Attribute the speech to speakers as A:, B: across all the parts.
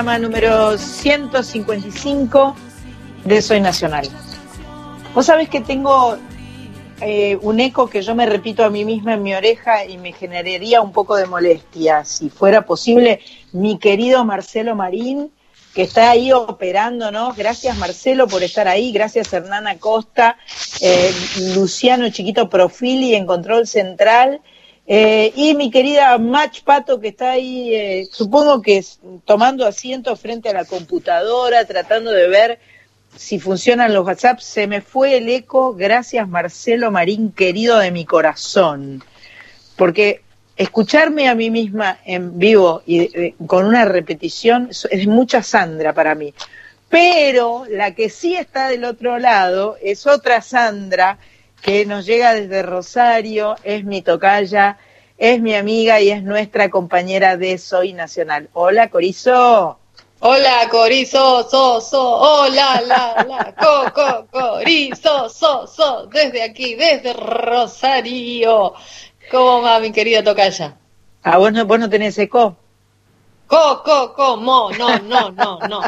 A: programa número 155 de Soy Nacional. Vos sabés que tengo eh, un eco que yo me repito a mí misma en mi oreja y me generaría un poco de molestia. Si fuera posible, mi querido Marcelo Marín, que está ahí operándonos. Gracias Marcelo por estar ahí, gracias Hernán Costa, eh, Luciano Chiquito Profili en Control Central. Eh, y mi querida Mach Pato, que está ahí, eh, supongo que tomando asiento frente a la computadora, tratando de ver si funcionan los WhatsApp. Se me fue el eco, gracias Marcelo Marín, querido de mi corazón. Porque escucharme a mí misma en vivo y eh, con una repetición es mucha Sandra para mí. Pero la que sí está del otro lado es otra Sandra que nos llega desde Rosario, es mi tocaya, es mi amiga y es nuestra compañera de Soy Nacional. Hola, Corizo.
B: Hola, Corizo, so, so, hola, la, la, co, co, Corizo, so, so, desde aquí, desde Rosario. ¿Cómo va, mi querida Tocaya?
A: Ah, vos no, vos no tenés eco.
B: Co, co, co, mo, no, no, no, no.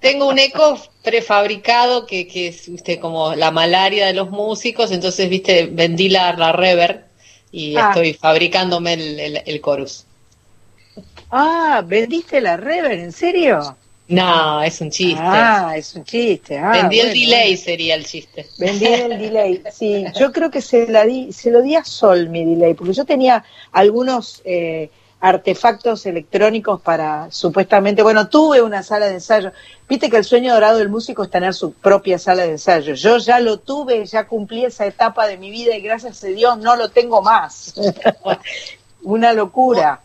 B: Tengo un eco prefabricado que, que es usted como la malaria de los músicos, entonces, viste, vendí la, la reverb y ah. estoy fabricándome el, el, el, chorus.
A: Ah, vendiste la reverb, ¿en serio?
B: No, es un chiste.
A: Ah, es un chiste. Ah,
B: Vendí el delay sería el chiste.
A: Vendí el delay, sí. Yo creo que se, la di, se lo di a Sol mi delay, porque yo tenía algunos eh, artefactos electrónicos para supuestamente, bueno, tuve una sala de ensayo. Viste que el sueño dorado del músico es tener su propia sala de ensayo. Yo ya lo tuve, ya cumplí esa etapa de mi vida y gracias a Dios no lo tengo más. una locura.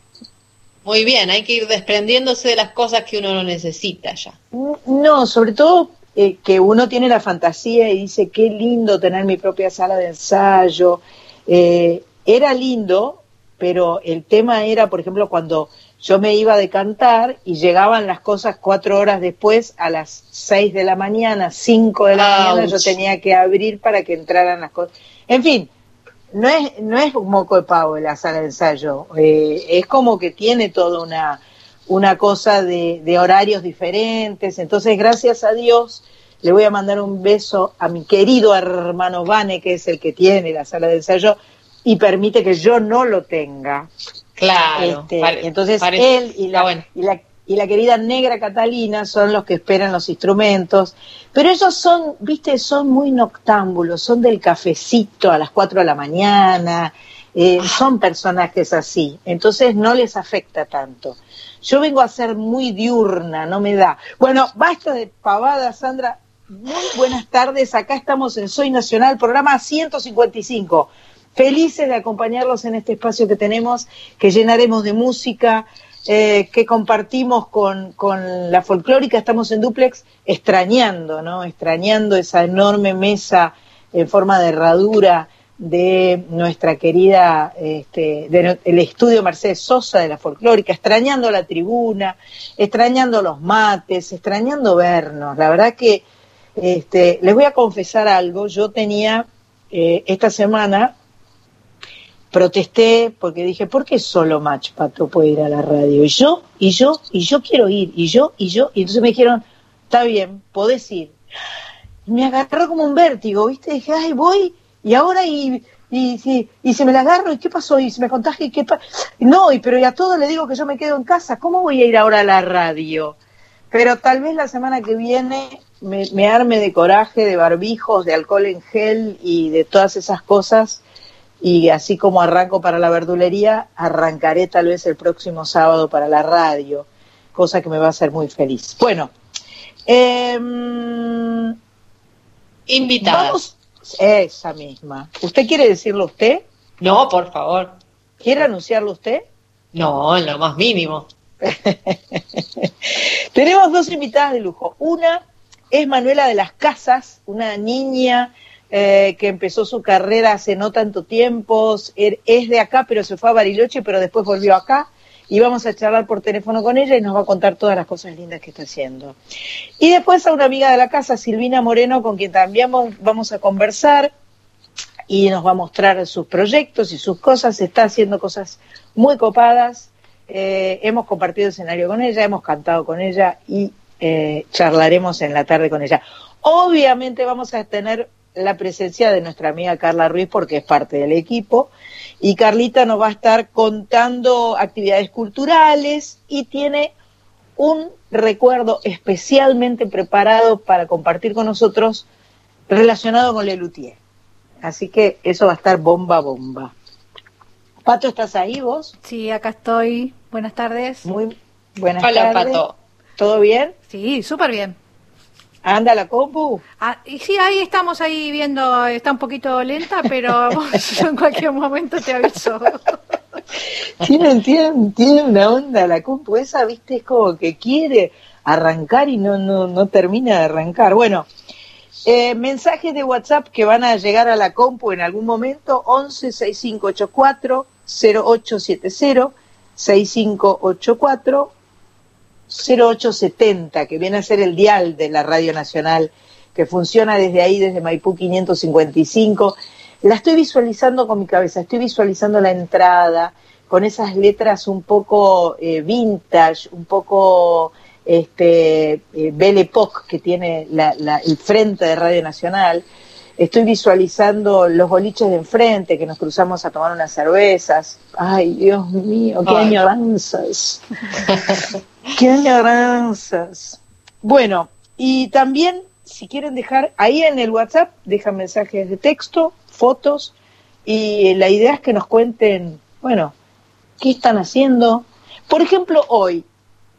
B: Muy bien, hay que ir desprendiéndose de las cosas que uno no necesita ya.
A: No, sobre todo eh, que uno tiene la fantasía y dice, qué lindo tener mi propia sala de ensayo. Eh, era lindo, pero el tema era, por ejemplo, cuando yo me iba de cantar y llegaban las cosas cuatro horas después, a las seis de la mañana, cinco de la mañana, yo tenía que abrir para que entraran las cosas. En fin, no es, no es un moco de pavo la sala de ensayo, eh, es como que tiene toda una, una cosa de, de, horarios diferentes, entonces gracias a Dios le voy a mandar un beso a mi querido hermano Vane, que es el que tiene la sala de ensayo, y permite que yo no lo tenga.
B: Claro.
A: Este, entonces él y la, y la y la querida negra Catalina son los que esperan los instrumentos, pero ellos son, viste, son muy noctámbulos, son del cafecito a las 4 de la mañana, eh, ah. son personajes así, entonces no les afecta tanto. Yo vengo a ser muy diurna, no me da. Bueno, basta de pavada, Sandra. Muy buenas tardes, acá estamos en Soy Nacional, programa 155. Felices de acompañarlos en este espacio que tenemos, que llenaremos de música, eh, que compartimos con, con, la folclórica, estamos en duplex extrañando, ¿no? Extrañando esa enorme mesa en forma de herradura de nuestra querida, este, del estudio Mercedes Sosa de la folclórica, extrañando la tribuna, extrañando los mates, extrañando vernos. La verdad que este, les voy a confesar algo, yo tenía eh, esta semana protesté porque dije, ¿por qué solo Match Pato puede ir a la radio? Y yo, y yo, y yo quiero ir, y yo, y yo, y entonces me dijeron, está bien, podés ir. Y me agarró como un vértigo, ¿viste? Dije, ay, voy, y ahora, y, y, y, se me la agarro, ¿y qué pasó? Y se me contagia, ¿y qué pasa? No, y, pero y a todos le digo que yo me quedo en casa, ¿cómo voy a ir ahora a la radio? Pero tal vez la semana que viene me arme de coraje, de barbijos, de alcohol en gel y de todas esas cosas y así como arranco para la verdulería, arrancaré tal vez el próximo sábado para la radio, cosa que me va a hacer muy feliz. Bueno, eh,
B: invitados.
A: esa misma. ¿Usted quiere decirlo usted?
B: No, por favor.
A: ¿Quiere anunciarlo usted?
B: No, en lo más mínimo.
A: Tenemos dos invitadas de lujo. Una es Manuela de las Casas, una niña eh, que empezó su carrera hace no tanto tiempo, er, es de acá, pero se fue a Bariloche, pero después volvió acá. Y vamos a charlar por teléfono con ella y nos va a contar todas las cosas lindas que está haciendo. Y después a una amiga de la casa, Silvina Moreno, con quien también vamos a conversar y nos va a mostrar sus proyectos y sus cosas. Está haciendo cosas muy copadas. eh, hemos compartido escenario con ella, hemos cantado con ella y eh, charlaremos en la tarde con ella. Obviamente vamos a tener la presencia de nuestra amiga Carla Ruiz porque es parte del equipo y Carlita nos va a estar contando actividades culturales y tiene un recuerdo especialmente preparado para compartir con nosotros relacionado con Lelutier. Así que eso va a estar bomba, bomba. Pato, ¿estás ahí vos?
C: Sí, acá estoy. Buenas tardes.
A: Muy buenas
B: Hola,
A: tardes.
B: Pato.
A: ¿Todo bien?
C: Sí, súper bien.
A: ¿Anda la compu?
C: Ah, y sí, ahí estamos ahí viendo, está un poquito lenta, pero yo en cualquier momento te aviso.
A: Tiene, tiene, tiene una onda la compu esa, viste, es como que quiere arrancar y no, no, no termina de arrancar. Bueno, eh, mensajes de WhatsApp que van a llegar a la compu en algún momento, 11 6584 0870 6584 0870, que viene a ser el dial de la Radio Nacional, que funciona desde ahí, desde Maipú 555. La estoy visualizando con mi cabeza, estoy visualizando la entrada, con esas letras un poco eh, vintage, un poco este, eh, Belle Époque que tiene la- la- el frente de Radio Nacional. Estoy visualizando los boliches de enfrente, que nos cruzamos a tomar unas cervezas. Ay, Dios mío, qué
B: Ay.
A: añoranzas. qué añoranzas. Bueno, y también, si quieren dejar ahí en el WhatsApp, dejan mensajes de texto, fotos, y la idea es que nos cuenten, bueno, qué están haciendo. Por ejemplo, hoy,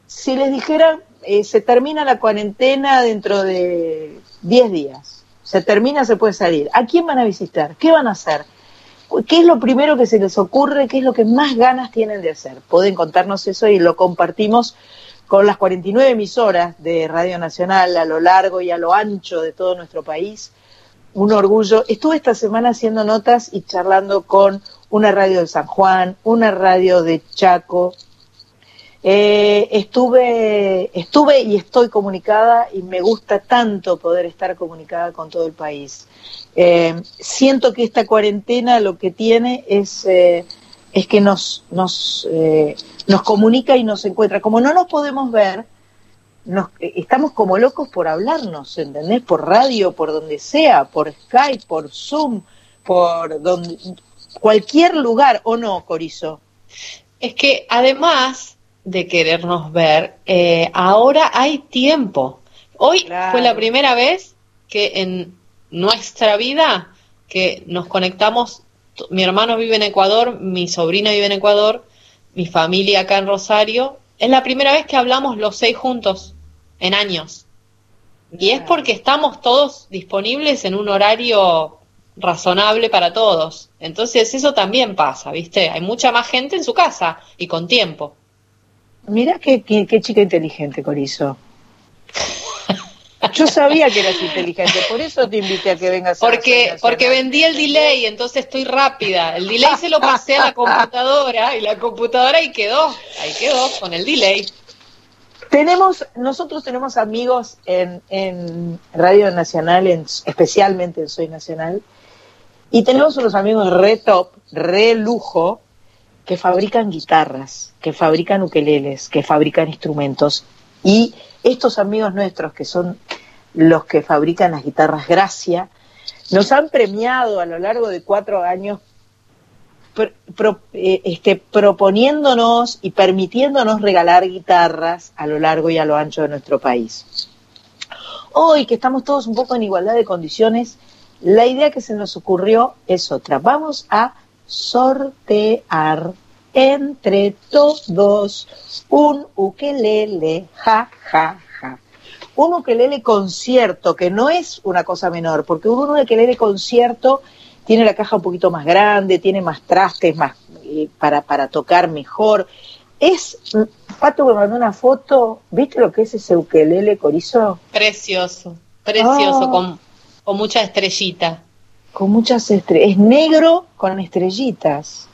A: si les dijera, eh, se termina la cuarentena dentro de 10 días, se termina, se puede salir, ¿a quién van a visitar? ¿Qué van a hacer? ¿Qué es lo primero que se les ocurre? ¿Qué es lo que más ganas tienen de hacer? Pueden contarnos eso y lo compartimos con las 49 emisoras de Radio Nacional a lo largo y a lo ancho de todo nuestro país. Un orgullo. Estuve esta semana haciendo notas y charlando con una radio de San Juan, una radio de Chaco. Eh, estuve, estuve y estoy comunicada y me gusta tanto poder estar comunicada con todo el país. Eh, siento que esta cuarentena lo que tiene es, eh, es que nos, nos, eh, nos comunica y nos encuentra. Como no nos podemos ver, nos, eh, estamos como locos por hablarnos, ¿entendés? Por radio, por donde sea, por Skype, por Zoom, por cualquier lugar, ¿o no, Corizo?
B: Es que además de querernos ver, eh, ahora hay tiempo. Hoy
A: Claro.
B: fue la primera vez que en nuestra vida que nos conectamos, mi hermano vive en Ecuador, mi sobrina vive en Ecuador, mi familia acá en Rosario, es la primera vez que hablamos los seis juntos en años. Y es porque estamos todos disponibles en un horario razonable para todos. Entonces eso también pasa, ¿viste? Hay mucha más gente en su casa y con tiempo.
A: Mirá qué, qué, qué chica inteligente, Corizo. Yo sabía que eras inteligente, por eso te invité a que vengas a
B: Porque, porque vendí el delay, entonces estoy rápida. El delay se lo pasé a la computadora y la computadora ahí quedó, ahí quedó con el delay.
A: Tenemos, nosotros tenemos amigos en, en Radio Nacional, en- especialmente en Soy Nacional, y tenemos unos amigos re top, re lujo, que fabrican guitarras, que fabrican ukeleles, que fabrican instrumentos. Y estos amigos nuestros, que son los que fabrican las guitarras Gracia, nos han premiado a lo largo de cuatro años eh, este, proponiéndonos y permitiéndonos regalar guitarras a lo largo y a lo ancho de nuestro país. Hoy que estamos todos un poco en igualdad de condiciones, la idea que se nos ocurrió es otra. Vamos a sortear entre todos un ukelele, ja, ja, ja. Un ukelele concierto, que no es una cosa menor, porque un ukelele concierto tiene la caja un poquito más grande, tiene más trastes más eh, para, para tocar mejor. Es, Pato me mandó una foto, ¿viste lo que es ese ukelele corizo?
B: Precioso, precioso,
A: Ah.
B: con, con mucha estrellita.
A: Con muchas estrellas, es negro con estrellitas.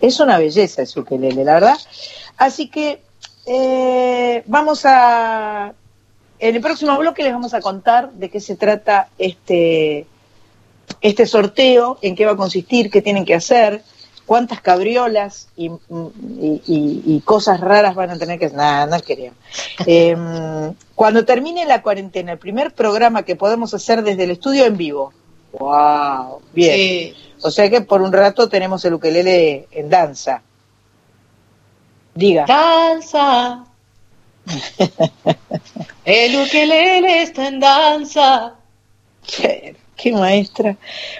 A: Es una belleza ese ukelele, la verdad. Así que eh, vamos a, en el próximo bloque les vamos a contar de qué se trata este, este sorteo, en qué va a consistir, qué tienen que hacer.
D: cuántas cabriolas y, y, cosas raras van a tener que... Nada, no creo. Em, cuando termine la cuarentena, el primer programa que podemos hacer desde el estudio en vivo. ¡Wow! Bien. O sea que por un rato tenemos el ukelele en danza. Diga.
B: Danza. el ukelele está en danza.
D: Qué, qué maestra.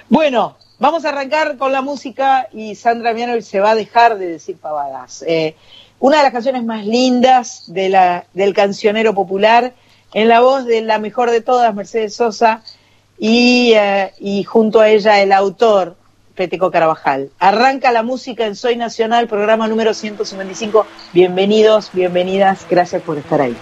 D: Bueno, Vamos a arrancar con la música y Sandra Miano se va a dejar de decir pavadas. Eh, una de las canciones más lindas de la, del cancionero popular, en la voz de la mejor de todas, Mercedes Sosa, y, eh, y junto a ella el autor, Peteco Carabajal. Arranca la música en Soy Nacional, programa número 155. Bienvenidos, bienvenidas, gracias por estar ahí.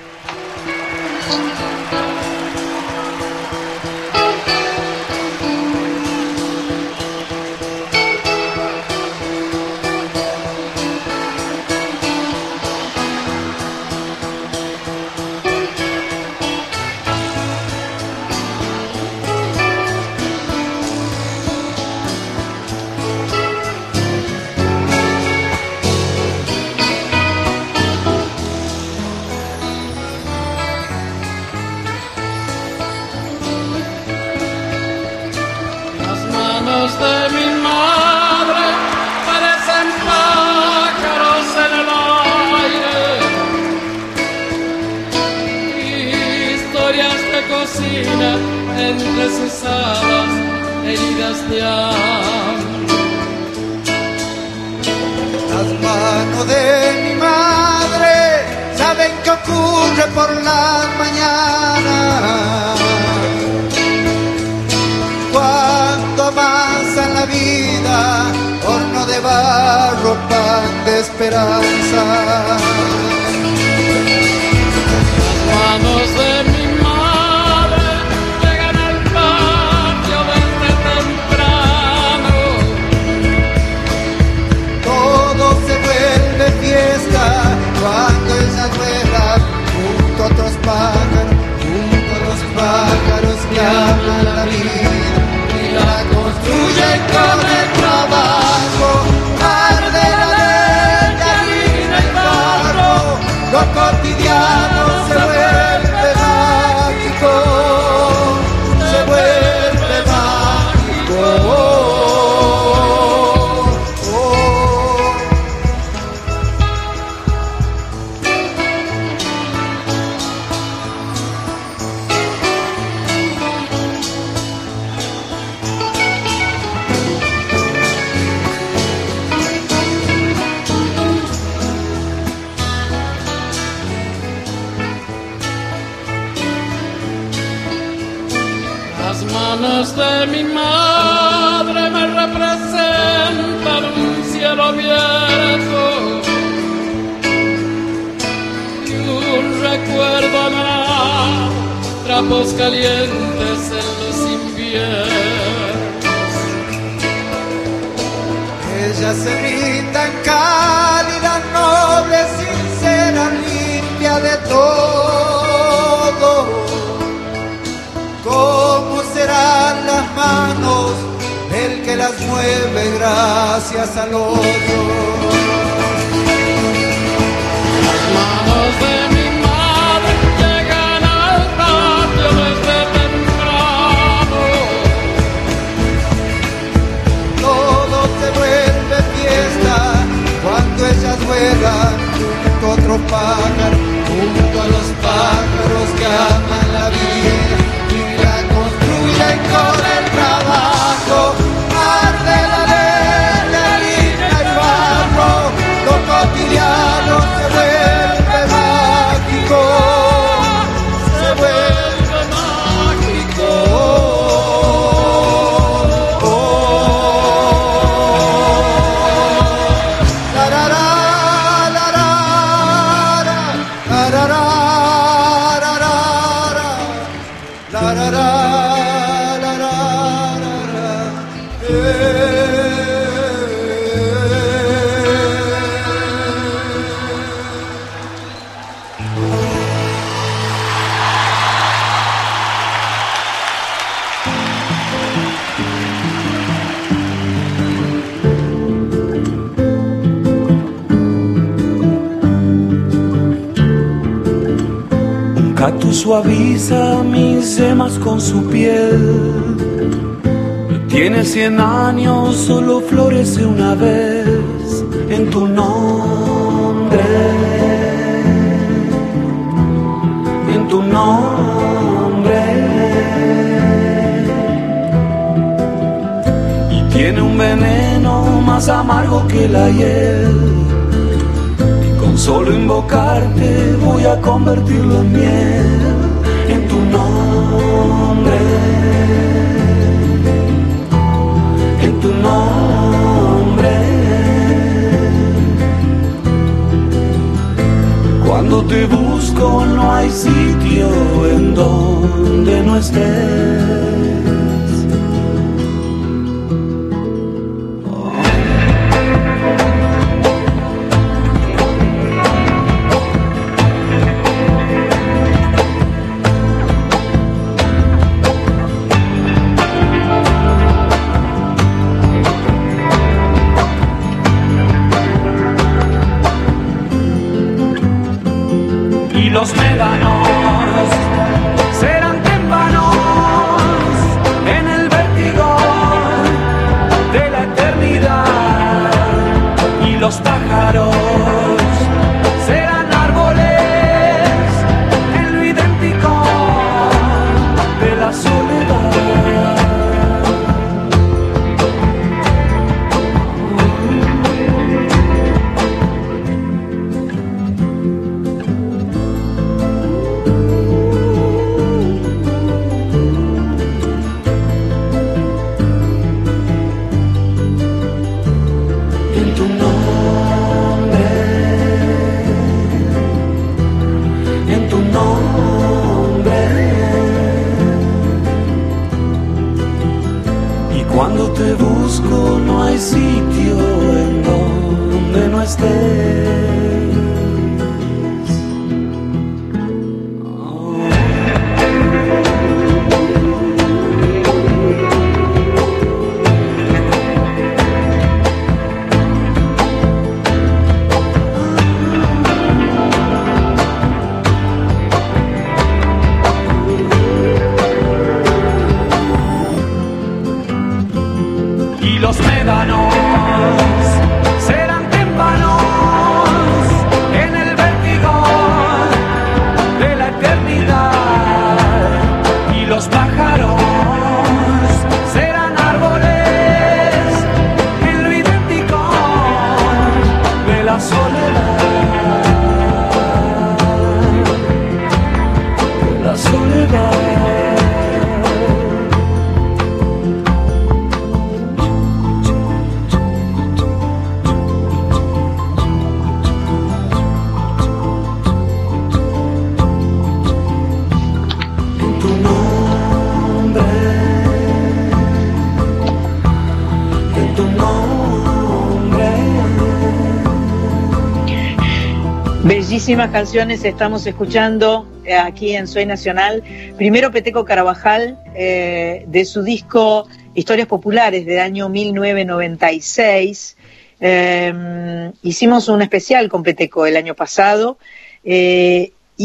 A: Muchísimas canciones estamos escuchando eh, aquí en Soy Nacional. Primero Peteco Carabajal, eh, de su disco Historias Populares del año 1996. Eh, hicimos un especial con Peteco el año pasado.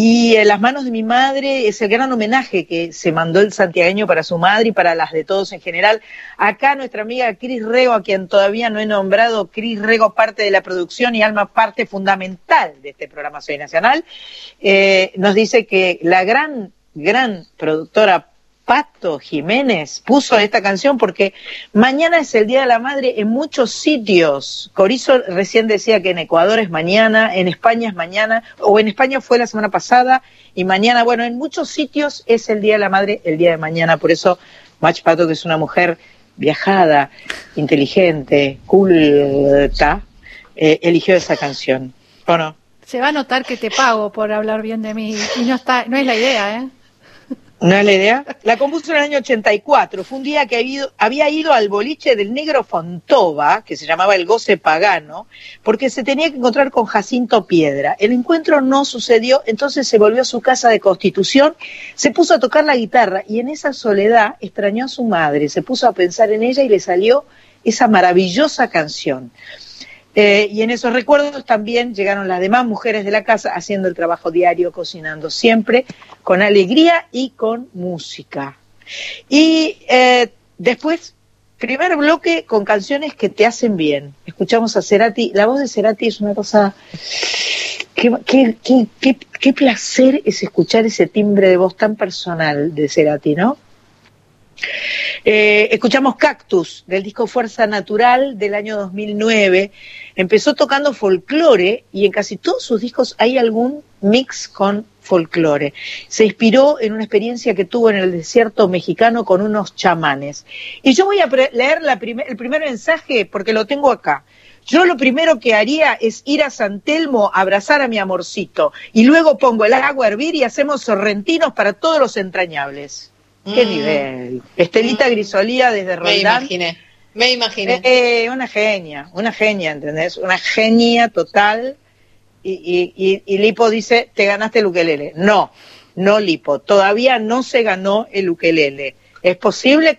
A: Y en las manos de mi madre es el gran homenaje que se mandó el santiagueño para su madre y para las de todos en general. Acá nuestra amiga Cris Rego, a quien todavía no he nombrado, Cris Rego parte de la producción y Alma parte fundamental de este programa Soy Nacional, eh, nos dice que la gran, gran productora Pato Jiménez puso esta canción porque mañana es el Día de la Madre en muchos sitios. Corizo recién decía que en Ecuador es mañana, en España es mañana, o en España fue la semana pasada y mañana, bueno, en muchos sitios es el Día de la Madre el día de mañana. Por eso Mach Pato, que es una mujer viajada, inteligente, culta, eh, eligió esa canción. ¿O no?
C: Se va a notar que te pago por hablar bien de mí y no está, no es la idea, ¿eh?
A: ¿No la idea? La compuso en el año 84. Fue un día que había ido al boliche del negro Fontova, que se llamaba El Goce Pagano, porque se tenía que encontrar con Jacinto Piedra. El encuentro no sucedió, entonces se volvió a su casa de Constitución, se puso a tocar la guitarra y en esa soledad extrañó a su madre, se puso a pensar en ella y le salió esa maravillosa canción. Eh, y en esos recuerdos también llegaron las demás mujeres de la casa haciendo el trabajo diario, cocinando siempre con alegría y con música. Y eh, después, primer bloque con canciones que te hacen bien. Escuchamos a Cerati. La voz de Cerati es una cosa... Qué, qué, qué, placer es escuchar ese timbre de voz tan personal de Cerati, ¿no? Eh, escuchamos Cactus del disco Fuerza Natural del año 2009. Empezó tocando folclore y en casi todos sus discos hay algún mix con folclore. Se inspiró en una experiencia que tuvo en el desierto mexicano con unos chamanes. Y yo voy a leer el primer mensaje porque lo tengo acá. Yo lo primero que haría es ir a San Telmo a abrazar a mi amorcito y luego pongo el agua a hervir y hacemos sorrentinos para todos los entrañables. ¿Qué mm. nivel? Estelita mm. Grisolía desde Roldán.
B: Me imaginé, me imaginé.
A: Eh, una genia, una genia, ¿entendés? Una genia total. Y, y, y, Lipo dice, te ganaste el ukelele. No, no Lipo, todavía no se ganó el ukelele. Es posible,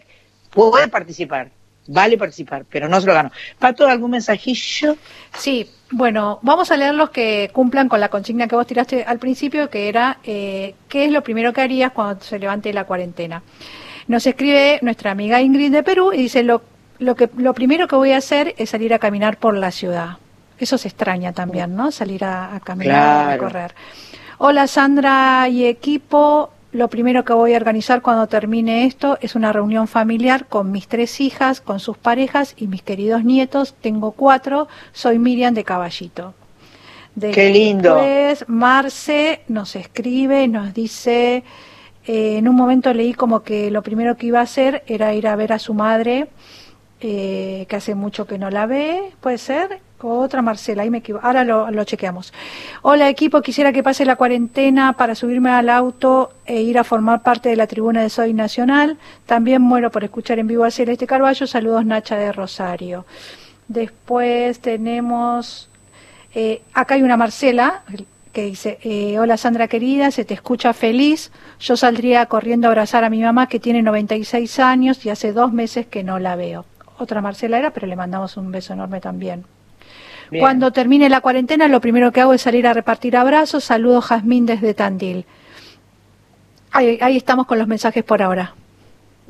A: puede participar, vale participar, pero no se lo ganó. ¿Pato, algún mensajillo?
C: Sí, bueno, vamos a leer los que cumplan con la consigna que vos tiraste al principio, que era eh, ¿qué es lo primero que harías cuando se levante la cuarentena? Nos escribe nuestra amiga Ingrid de Perú y dice lo, lo, que, lo primero que voy a hacer es salir a caminar por la ciudad. Eso se extraña también, ¿no? Salir a, caminar, a correr. Hola Sandra y equipo, lo primero que voy a organizar cuando termine esto es una reunión familiar con mis tres hijas, con sus parejas y mis queridos nietos. Tengo cuatro. Soy Miriam de Caballito.
A: Qué lindo.
C: Después, Marce nos escribe, nos dice, eh, en un momento leí como que lo primero que iba a hacer era ir a ver a su madre, eh, que hace mucho que no la ve, puede ser, otra Marcela, ahí me equivoco. Ahora lo, chequeamos. Hola equipo, quisiera que pase la cuarentena para subirme al auto e ir a formar parte de la tribuna de Soy Nacional. También muero por escuchar en vivo a Celeste Carballo. Saludos Nacha de Rosario. Después tenemos, eh, acá hay una Marcela que dice, eh, hola Sandra querida, se te escucha feliz. Yo saldría corriendo a abrazar a mi mamá que tiene 96 años y hace dos meses que no la veo. Otra Marcela era, pero le mandamos un beso enorme también. Cuando termine la cuarentena, lo primero que hago es salir a repartir abrazos. Saludos, Jazmín, desde Tandil. Ahí, ahí estamos con los mensajes por ahora.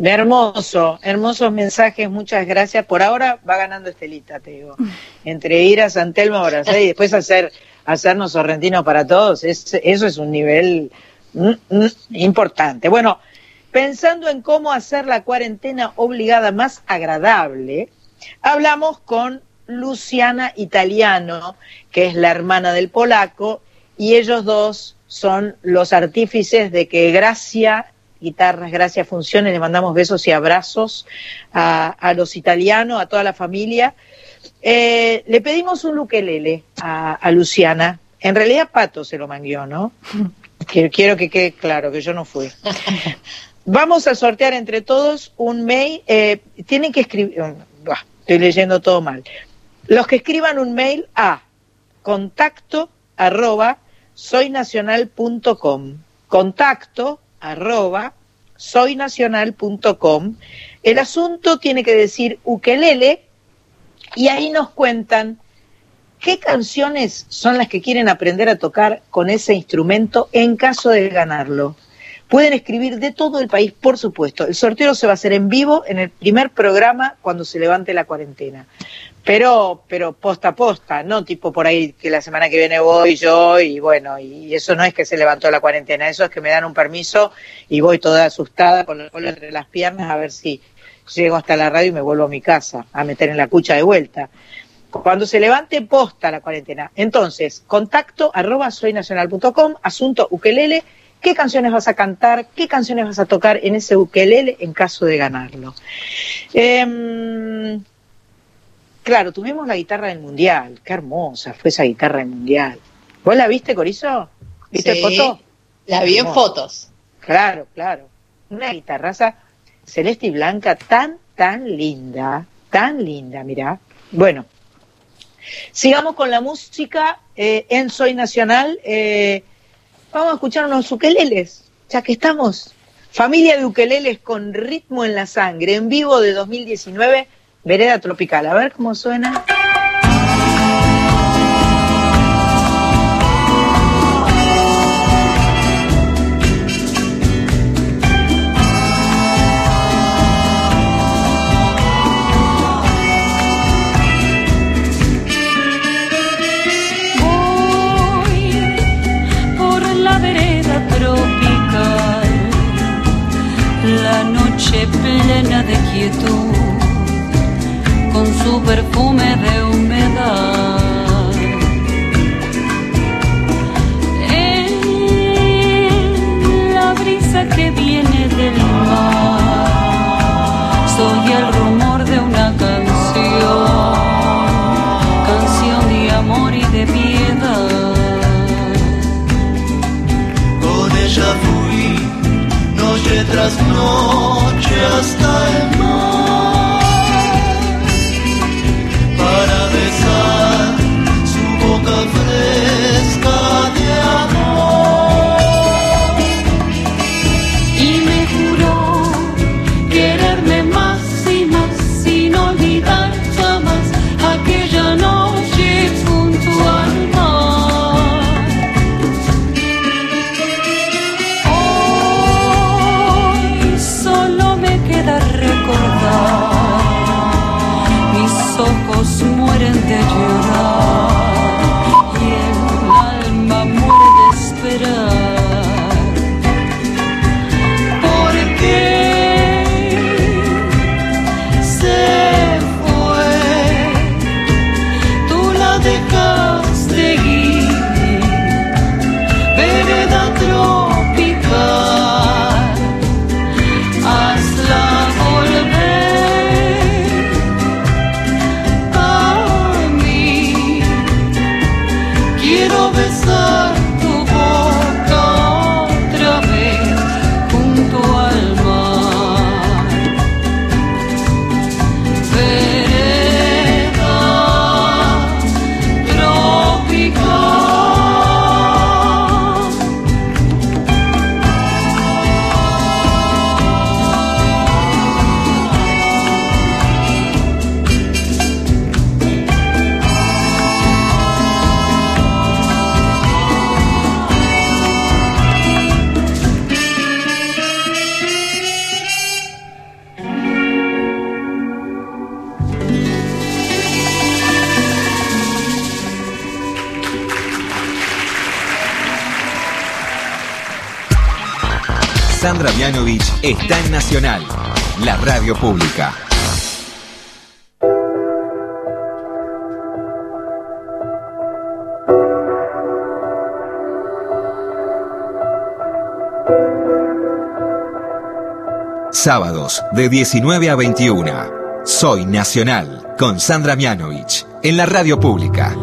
A: Hermoso, hermosos mensajes, muchas gracias. Por ahora va ganando Estelita, te digo. Entre ir a San Telmo abrazar y después hacer, hacernos sorrentinos para todos, eso es un nivel mm, mm, importante. Bueno, pensando en cómo hacer la cuarentena obligada más agradable, hablamos con Luciana Italiano, que es la hermana del polaco, y ellos dos son los artífices de que Gracia, guitarras, Gracia funcione, le mandamos besos y abrazos a, los italianos, a toda la familia. Eh, le pedimos un ukelele a, Luciana, en realidad Pato se lo manguió, ¿no? Quiero, que quede claro que yo no fui. Vamos a sortear entre todos un mail. Eh, tienen que escribir. estoy leyendo todo mal. Los que escriban un mail a contacto arroba soynacional.com. Contacto arroba soynacional.com. El asunto tiene que decir ukelele y ahí nos cuentan qué canciones son las que quieren aprender a tocar con ese instrumento en caso de ganarlo. Pueden escribir de todo el país, por supuesto. El sorteo se va a hacer en vivo en el primer programa cuando se levante la cuarentena pero pero posta a posta, no tipo por ahí que la semana que viene voy yo y bueno, y eso no es que se levantó la cuarentena, eso es que me dan un permiso y voy toda asustada con el cola entre las piernas a ver si llego hasta la radio y me vuelvo a mi casa a meter en la cucha de vuelta. Cuando se levante posta la cuarentena. Entonces, contacto arroba soynacional.com, asunto ukelele, qué canciones vas a cantar, qué canciones vas a tocar en ese ukelele en caso de ganarlo. Eh, Claro, tuvimos la guitarra del mundial. Qué hermosa fue esa guitarra del mundial. ¿Vos la viste, Corizo? ¿Viste
B: sí,
A: foto?
B: La vi en fotos.
A: Claro, claro. Una guitarraza celeste y blanca tan, tan linda, tan linda, mirá. Bueno, sigamos con la música eh, en Soy Nacional. Eh, vamos a escuchar unos ukeleles, ya que estamos. Familia de ukeleles con ritmo en la sangre, en vivo de 2019 Vereda Tropical, a ver cómo suena.
E: vereda tropical, la noche plena de quietud con su perfume de humedad. En la brisa que viene del mar, soy el rumor de una canción, canción de amor y de piedad.
F: Con ella fui noche tras noche hasta
G: está en Nacional, la radio pública. Sábados de 19 a 21. Soy Nacional con Sandra Mianovich en la radio pública.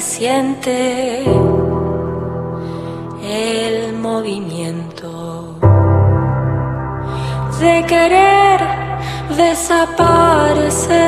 H: Se siente el movimiento de querer desaparecer,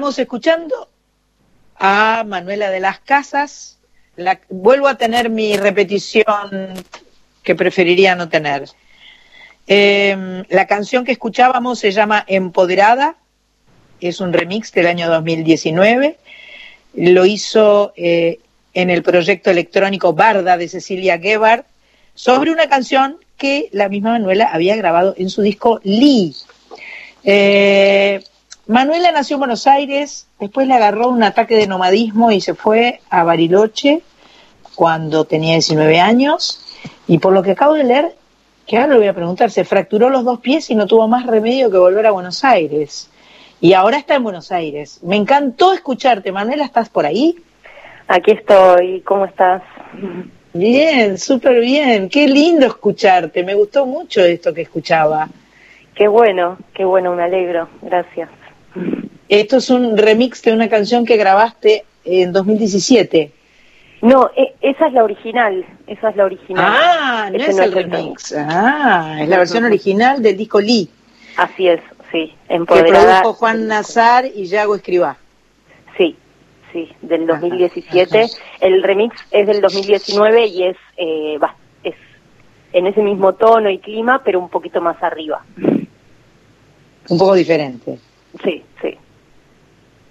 A: Estamos escuchando a Manuela de las Casas. La, vuelvo a tener mi repetición que preferiría no tener. Eh, la canción que escuchábamos se llama Empoderada, es un remix del año 2019. Lo hizo eh, en el proyecto electrónico Barda de Cecilia Gebhardt sobre una canción que la misma Manuela había grabado en su disco Lee. Eh, Manuela nació en Buenos Aires, después le agarró un ataque de nomadismo y se fue a Bariloche cuando tenía 19 años. Y por lo que acabo de leer, que ahora le voy a preguntar, se fracturó los dos pies y no tuvo más remedio que volver a Buenos Aires. Y ahora está en Buenos Aires. Me encantó escucharte. Manuela, ¿estás por ahí?
I: Aquí estoy. ¿Cómo estás?
A: Bien, súper bien. Qué lindo escucharte. Me gustó mucho esto que escuchaba.
I: Qué bueno, qué bueno, me alegro. Gracias.
A: Esto es un remix de una canción que grabaste en 2017.
I: No, e esa es la original, esa es la original.
A: Ah, no es, el remix. Ah, es la versión original del disco Lee.
I: Así es, sí.
A: Empoderada. Que produjo Juan Nazar y Yago Escribá.
I: Sí, sí, del 2017. El remix es del 2019 y es, eh, va, es en ese mismo tono y clima, pero un poquito más arriba.
A: Un poco diferente.
I: Sí, sí.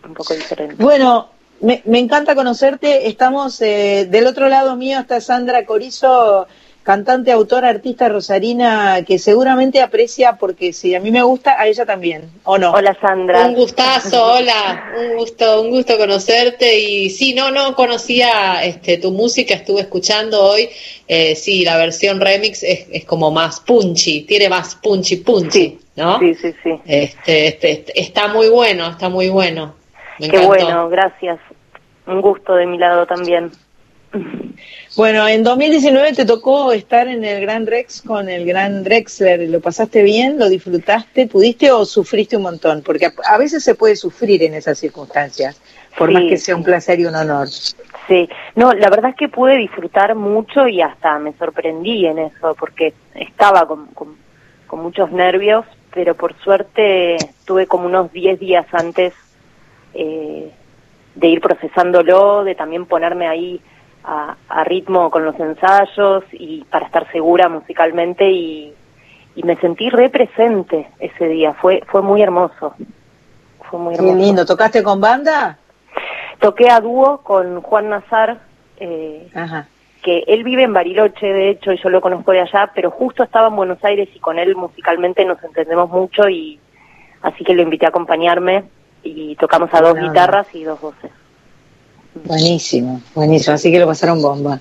I: Un poco diferente.
A: Bueno, me, me encanta conocerte. Estamos eh, del otro lado mío está Sandra Corizo, cantante, autora, artista rosarina, que seguramente aprecia porque si a mí me gusta, a ella también, ¿o no?
I: Hola Sandra.
B: Un gustazo, hola, un gusto, un gusto conocerte y sí, no, no conocía este, tu música, estuve escuchando hoy, eh, sí, la versión remix es, es como más punchy, tiene más punchy punchy.
I: Sí.
B: ¿no?
I: Sí, sí, sí.
B: Este, este, este, está muy bueno, está muy bueno. Me
I: Qué bueno, gracias. Un gusto de mi lado también.
A: Bueno, en 2019 te tocó estar en el Gran Rex con el Gran Drexler. ¿Lo pasaste bien? ¿Lo disfrutaste? ¿Pudiste o sufriste un montón? Porque a, a veces se puede sufrir en esas circunstancias, por
I: Sí,
A: más que sea un placer y un honor.
I: Sí, no, la verdad es que pude disfrutar mucho y hasta me sorprendí en eso, porque estaba con, con, con muchos nervios, pero por suerte tuve como unos 10 días antes eh, de ir procesándolo, de también ponerme ahí a, a ritmo con los ensayos y para estar segura musicalmente y, y me sentí re presente ese día, fue, fue muy hermoso. Fue muy
A: Qué
I: hermoso.
A: lindo. ¿Tocaste con banda?
I: Toqué a dúo con Juan Nazar, eh,
A: Ajá.
I: que él vive en Bariloche, de hecho, y yo lo conozco de allá, pero justo estaba en Buenos Aires y con él musicalmente nos entendemos mucho y así que lo invité a acompañarme y tocamos a dos guitarras y dos voces.
A: Buenísimo, buenísimo. Así que lo pasaron bomba.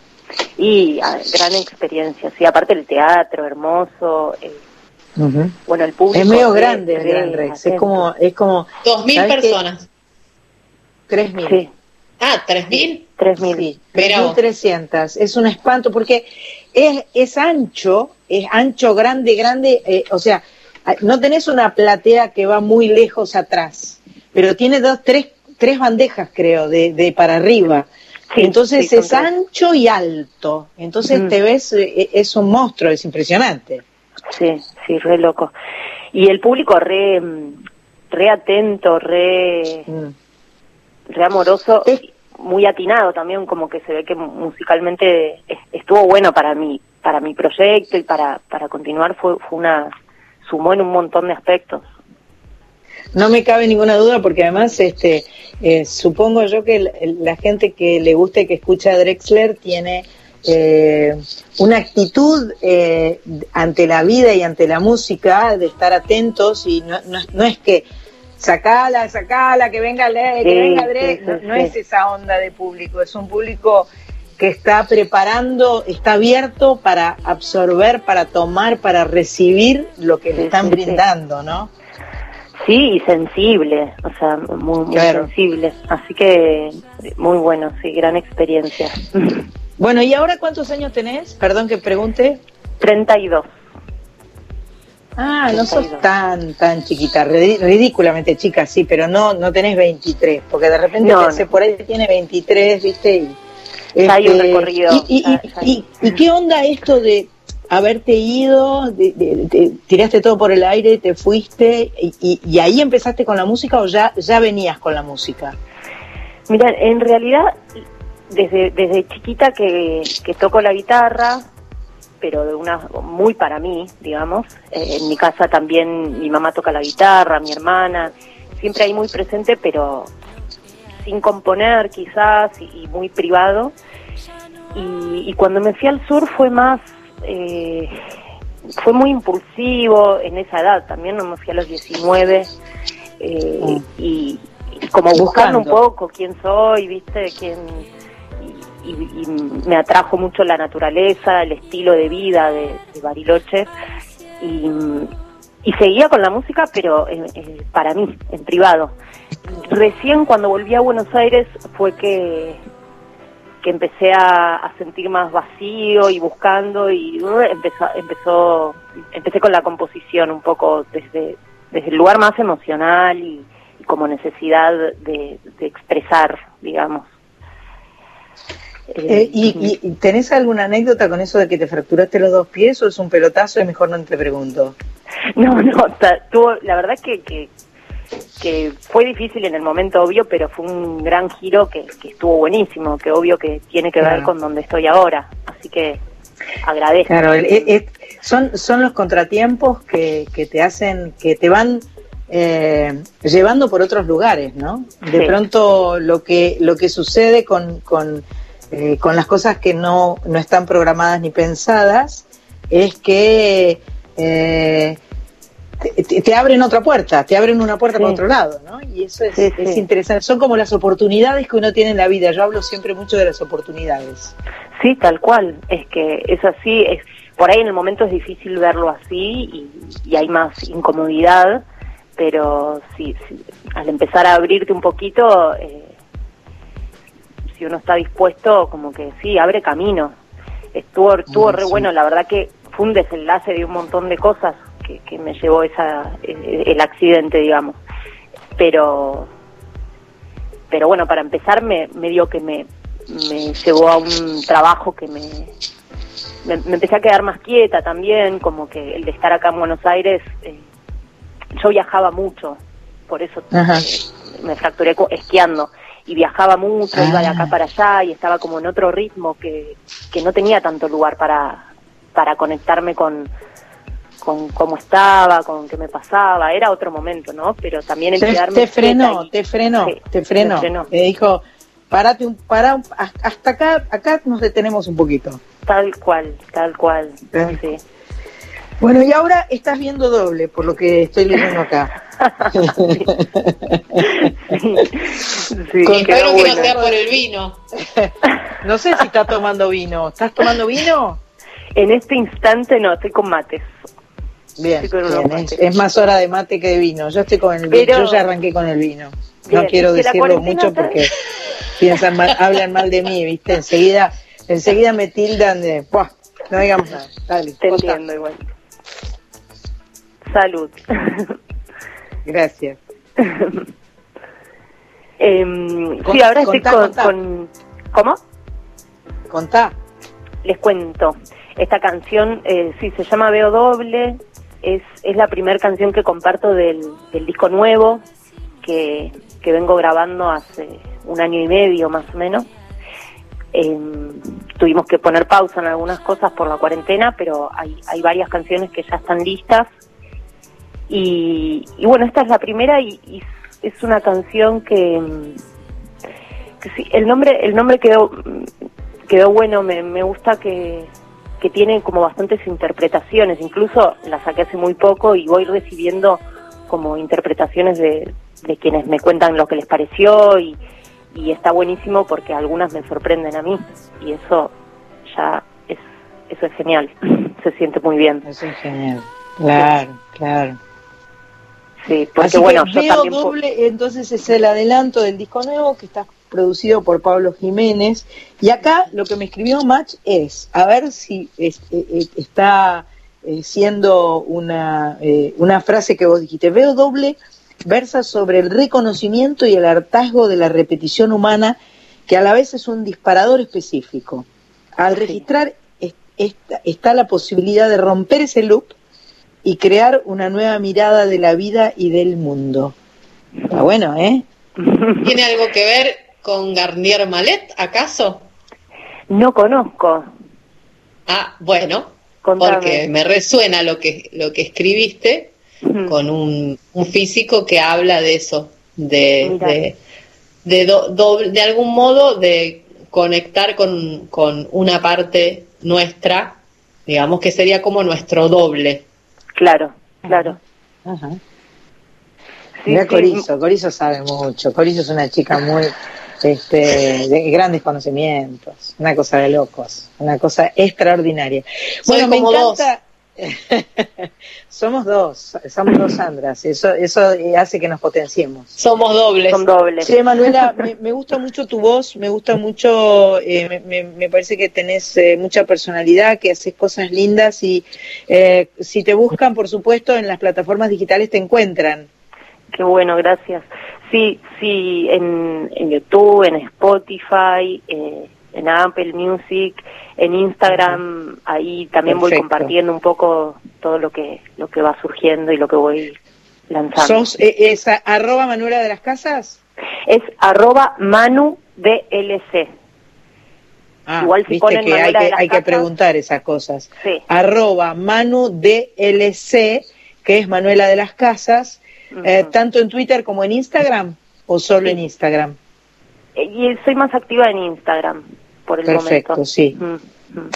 I: Y ah, gran experiencia, sí, aparte el teatro hermoso, eh, bueno, el público.
A: Es medio grande el Gran Rex. Es como, es como
B: Dos mil personas.
A: tres mil.
I: Sí,
B: Ah, tres mil.
I: tres mil.
A: Sí,
B: vos.
A: 3.300. Es un espanto porque es, es ancho, es ancho, grande, grande. eh, o sea, a- no tenés una platea que va muy lejos atrás, pero tiene dos, tres, tres bandejas, creo, de, de para arriba.
I: Sí,
A: Entonces
I: sí,
A: es
I: tres.
A: ancho y alto. Entonces
I: Mm.
A: te ves, eh, es un monstruo, es impresionante.
I: Sí, sí, re loco. Y el público re, mm, re atento, re,
A: Mm.
I: re amoroso,
A: Es-
I: muy atinado también, como que se ve que musicalmente es- estuvo bueno para mí, para mi proyecto y para, para continuar fue, fue una, sumó en un montón de aspectos.
A: No me cabe ninguna duda porque además este eh, supongo yo que el- el- la gente que le gusta y que escucha a Drexler tiene eh, una actitud eh, ante la vida y ante la música de estar atentos y no, no, no es que sacala, sacala, que venga Le, que
I: Sí,
A: venga
I: sí,
A: Dre,
I: sí,
A: no, no es esa onda de público, es un público que está preparando, está abierto para absorber, para tomar, para recibir lo que le están brindando, ¿no?
I: Sí, y sensible, o sea, muy, muy
A: Claro.
I: sensible. Así que muy bueno, sí, gran experiencia.
A: Bueno, ¿y ahora cuántos años tenés? Perdón que pregunte.
I: 32.
A: Ah, no sos
I: 32.
A: tan, tan chiquita, ridículamente chica, sí, pero no, no tenés 23, porque de repente
I: No,
A: pensé,
I: no.
A: por ahí tiene 23, ¿viste? Y,
I: hay un
A: este,
I: recorrido,
A: Y, y, y qué onda esto de, haberte ido, de- tiraste todo por el aire, te fuiste y ahí empezaste con la música o ya, ya venías con la música?
I: Mira, en realidad, desde, desde chiquita que, que toco la guitarra, pero de una muy para mí, digamos. Eh, en mi casa también mi mamá toca la guitarra, mi hermana, siempre ahí muy presente, pero sin componer quizás y, y muy privado. Y, y cuando me fui al sur fue más, eh, fue muy impulsivo en esa edad, también no me fui a los 19 eh, y, y como buscando un poco quién soy, viste, quién y, me atrajo mucho la naturaleza, el estilo de vida de, de Bariloche y, y seguía con la música, pero eh, eh, para mí, en privado. Recién cuando volví a Buenos Aires fue que que empecé a, a sentir más vacío y buscando y uh, empezó, empezó empecé con la composición un poco desde desde el lugar más emocional y, y como necesidad de, de expresar digamos
A: Eh, y, y- y tenés alguna anécdota con eso de que te fracturaste los dos pies o es un pelotazo y mejor no te pregunto?
I: No, no, tuvo, la verdad que, que, que fue difícil en el momento, obvio, pero fue un gran giro que, que estuvo buenísimo, que obvio que tiene que ver con donde estoy ahora. Así que agradezco.
A: Claro, el- el- el- son, son los contratiempos que, que te hacen, que te van eh, llevando por otros lugares, ¿no? De
I: Sí.
A: pronto lo que, lo que sucede con, con, eh, con las cosas que no, no están programadas ni pensadas es que eh, te, te- abren otra puerta, te abren una puerta
I: Sí.
A: para otro lado, ¿no? Y eso es,
I: Sí,
A: es
I: sí.
A: interesante. Son como las oportunidades que uno tiene en la vida. Yo hablo siempre mucho de las oportunidades.
I: Sí, tal cual. Es que es así. Es, por ahí en el momento es difícil verlo así y, y hay más incomodidad, pero sí, al empezar a abrirte un poquito, eh, si uno está dispuesto, como que sí, abre camino. Estuvo, estuvo
A: Mm,
I: re bueno, la verdad que fue un desenlace de un montón de cosas que, que me llevó esa, eh, el accidente, digamos. Pero pero bueno, para empezar me, medio que me, me llevó a un trabajo que me, me, me empecé a quedar más quieta también, como que el de estar acá en Buenos Aires, eh, yo viajaba mucho, por eso eh, me fracturé esquiando y viajaba mucho, iba de acá
A: Ah.
I: para allá y estaba como en otro ritmo que, que no tenía tanto lugar para, para conectarme con con cómo estaba, con qué me pasaba, era otro momento, ¿no? Pero también el
A: te,
I: quedarme
A: te frenó,
I: y-
A: te frenó,
I: Sí,
A: te frenó.
I: me frenó.
A: Te dijo, parate un, para un- hasta acá, acá nos detenemos un poquito.
I: Tal cual, tal cual.
A: Tal
I: Sí.
A: Bueno, y ahora estás viendo doble, por lo que estoy leyendo acá.
I: Sí,
A: Con-
B: que
I: bueno.
B: no sea por el vino.
A: No sé si estás tomando vino. ¿Estás tomando vino?
I: En este instante no, estoy con mates.
A: Bien, es, más hora de mate que de vino. Yo estoy con el vino,
I: Pero-
A: yo ya arranqué con el vino. No quiero decirlo mucho
I: está-
A: porque piensan mal, hablan mal de mí, ¿viste? Enseguida, enseguida me tildan de, "Buah, no digamos nada. Dale,
I: Te entiendo igual. Salud.
A: Gracias.
I: Em,
A: Con-
I: sí, ahora estoy
A: contá,
I: con,
A: contá.
I: con- ¿Cómo?
A: Contá.
I: Les cuento. Esta canción, eh, sí, se llama Veo Doble. Es, es la primera canción que comparto del, del disco nuevo que, que vengo grabando hace un año y medio más o menos. Em, tuvimos que poner pausa en algunas cosas por la cuarentena, pero hay, hay varias canciones que ya están listas. Y, y bueno, esta es la primera y, es una canción que, que sí, el nombre el nombre quedó quedó bueno, me, me gusta que, que tiene como bastantes interpretaciones, incluso la saqué hace muy poco y voy recibiendo como interpretaciones de, de quienes me cuentan lo que les pareció y, y está buenísimo porque algunas me sorprenden a mí y eso ya es eso es genial, se siente muy bien.
A: Eso es genial. Claro, claro.
I: Sí, porque
A: Así
I: bueno,
A: que
I: yo
A: veo
I: también
A: doble, entonces es el adelanto del disco nuevo que está producido por Pablo Jiménez. Y acá lo que me escribió Match es, a ver si es- eh, eh, está eh, siendo una, eh, una frase que vos dijiste, veo doble versa sobre el reconocimiento y el hartazgo de la repetición humana que a la vez es un disparador específico. Al registrar es- está, está la posibilidad de romper ese loop y crear una nueva mirada de la vida y del mundo. Está bueno, ¿eh?
B: ¿Tiene algo que ver con Garnier Malet, acaso?
I: No conozco.
B: Ah, bueno,
I: Contame.
B: porque me resuena lo que, lo que escribiste con un, un físico que habla de eso, de, de, de, do- doble- de algún modo de conectar con, con una parte nuestra, digamos que sería como nuestro doble.
I: Claro, claro.
A: Ajá.
I: Sí,
A: Mira
I: sí.
A: Corizo, Corizo sabe mucho. Corizo es una chica muy este, de grandes conocimientos, una cosa de locos, una cosa extraordinaria.
B: Soy
A: Bueno, me
B: como
A: encanta. somos dos, somos dos Sandras, eso, eso hace que nos potenciemos.
B: Somos dobles.
I: Son dobles.
A: Sí, Manuela, me, me gusta mucho tu voz, me gusta mucho, eh, me, me- me parece que tenés eh, mucha personalidad, que haces cosas lindas y eh, si te buscan, por supuesto, en las plataformas digitales te encuentran.
I: Qué bueno, gracias. Sí, sí, en, en YouTube, en Spotify, eh, en Apple Music, en Instagram, ahí también voy compartiendo un poco todo lo que lo que va surgiendo y lo que voy lanzando.
A: ¿Sos eh, esa arroba Manuela de las Casas?
I: Es arroba Manu DLC.
A: Ah,
I: Igual si
A: viste
I: ponen
A: que hay
I: de
A: que,
I: las
A: hay que preguntar esas cosas.
I: Sí.
A: Arroba Manu DLC, que es Manuela de las Casas, eh, tanto en Twitter como en Instagram, o solo
I: Sí.
A: en Instagram.
I: Y soy más activa en Instagram por el
A: Perfecto,
I: momento.
A: sí.
I: Mm, mm.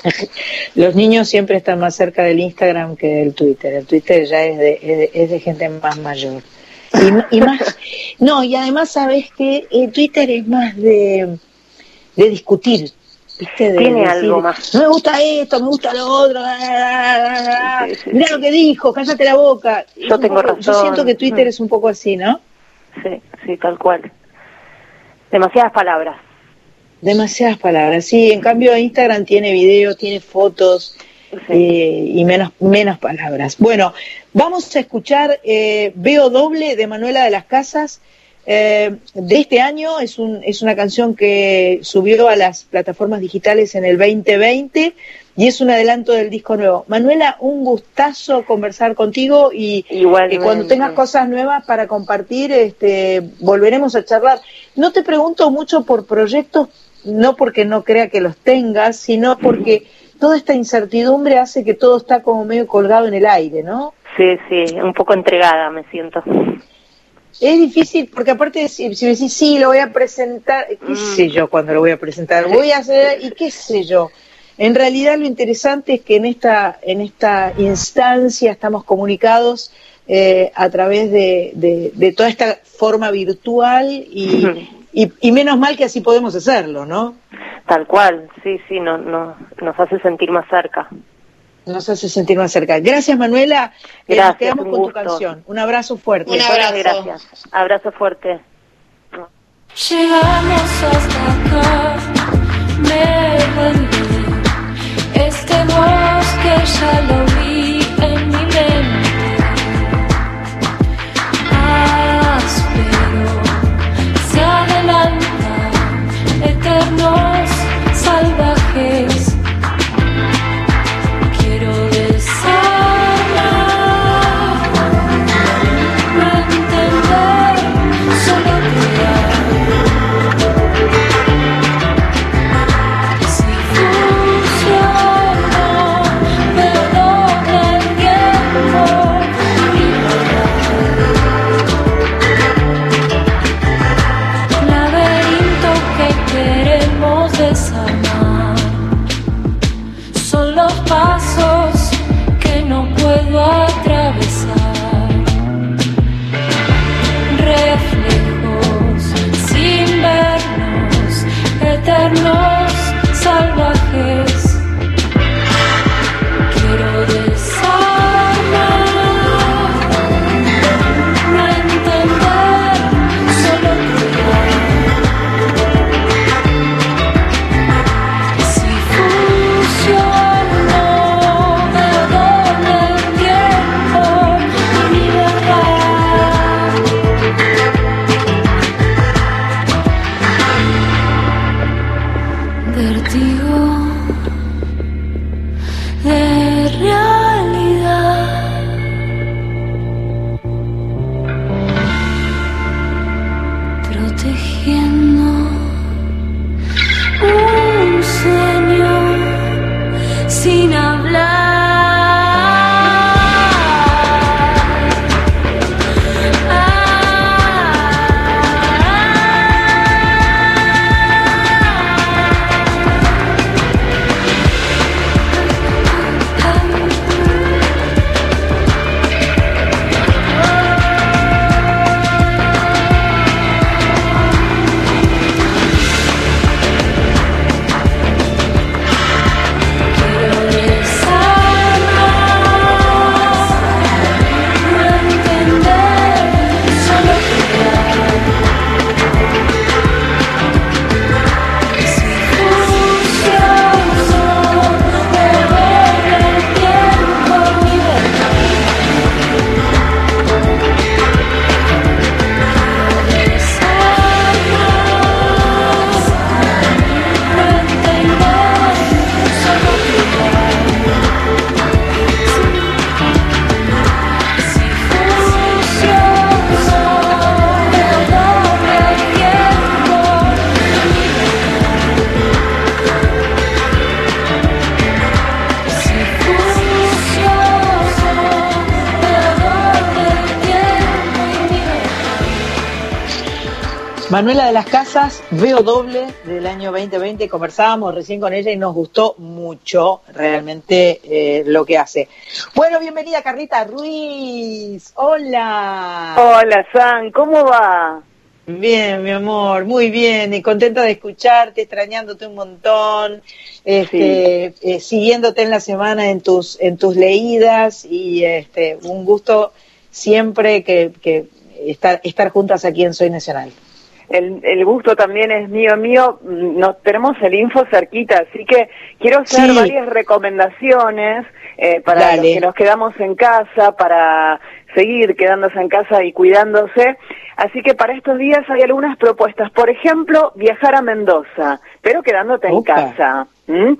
A: Los niños siempre están más cerca del Instagram que del Twitter. El Twitter ya es de, es de, es de gente más mayor. Y, y más, no, y además sabes que el Twitter es más de, de discutir. ¿Viste? De
I: Tiene
A: decir,
I: algo más.
A: No me gusta esto, me gusta lo otro.
I: Sí, sí,
A: Mirá
I: sí.
A: lo que dijo, cállate la boca.
I: Yo tengo
A: poco- Yo
I: razón.
A: siento que Twitter
I: Mm.
A: es un poco así, ¿no?
I: Sí, sí, tal cual. Demasiadas palabras.
A: Demasiadas palabras. Sí, en cambio Instagram tiene video, tiene fotos eh, y menos, menos palabras. Bueno, vamos a escuchar eh, Veo Doble de Manuela de las Casas. Eh, de este año es, un, es una canción que subió a las plataformas digitales en el 2020 y es un adelanto del disco nuevo. Manuela, un gustazo conversar contigo y cuando tengas cosas nuevas para compartir, este, volveremos a charlar. No te pregunto mucho por proyectos, no porque no crea que los tengas, sino porque toda esta incertidumbre hace que todo está como medio colgado en el aire, ¿no?
I: Sí, sí, un poco entregada me siento.
A: Es difícil, porque aparte si, si me decís, sí, lo voy a presentar, qué sé yo cuando lo voy a presentar, voy a hacer, y qué sé yo. En realidad lo interesante es que en esta, en esta instancia estamos comunicados eh, a través de, de- de toda esta forma virtual y, y, y menos mal que así podemos hacerlo, ¿no?
I: Tal cual, sí, sí, no, no, nos hace sentir más cerca.
A: Nos hace sentir más cerca. Gracias, Manuela. Eh, nos
I: Gracias,
A: quedamos
I: un
A: con tu canción. Un abrazo fuerte.
B: Un
I: Muchas
B: abrazo.
I: gracias. Abrazo fuerte.
H: Llegamos hasta acá, me rendí. Este bosque ya lo vi
A: Manuela de las Casas, veo doble del año 2020, conversábamos recién con ella y nos gustó mucho realmente eh, lo que hace. Bueno, bienvenida Carlita Ruiz, hola.
J: Hola San, ¿cómo va?
A: Bien, mi amor, muy bien y contenta de escucharte, extrañándote un montón, este, eh, siguiéndote en la semana en tus en tus leídas y este, un gusto siempre que, que estar, estar juntas aquí en Soy Nacional.
J: El, el, gusto también es mío, mío. Nos tenemos el info cerquita, así que quiero hacer
A: Sí.
J: varias recomendaciones eh, para
A: Dale.
J: los que nos quedamos en casa, para seguir quedándose en casa y cuidándose. Así que para estos días hay algunas propuestas. Por ejemplo, viajar a Mendoza, pero quedándote en casa. ¿Mm?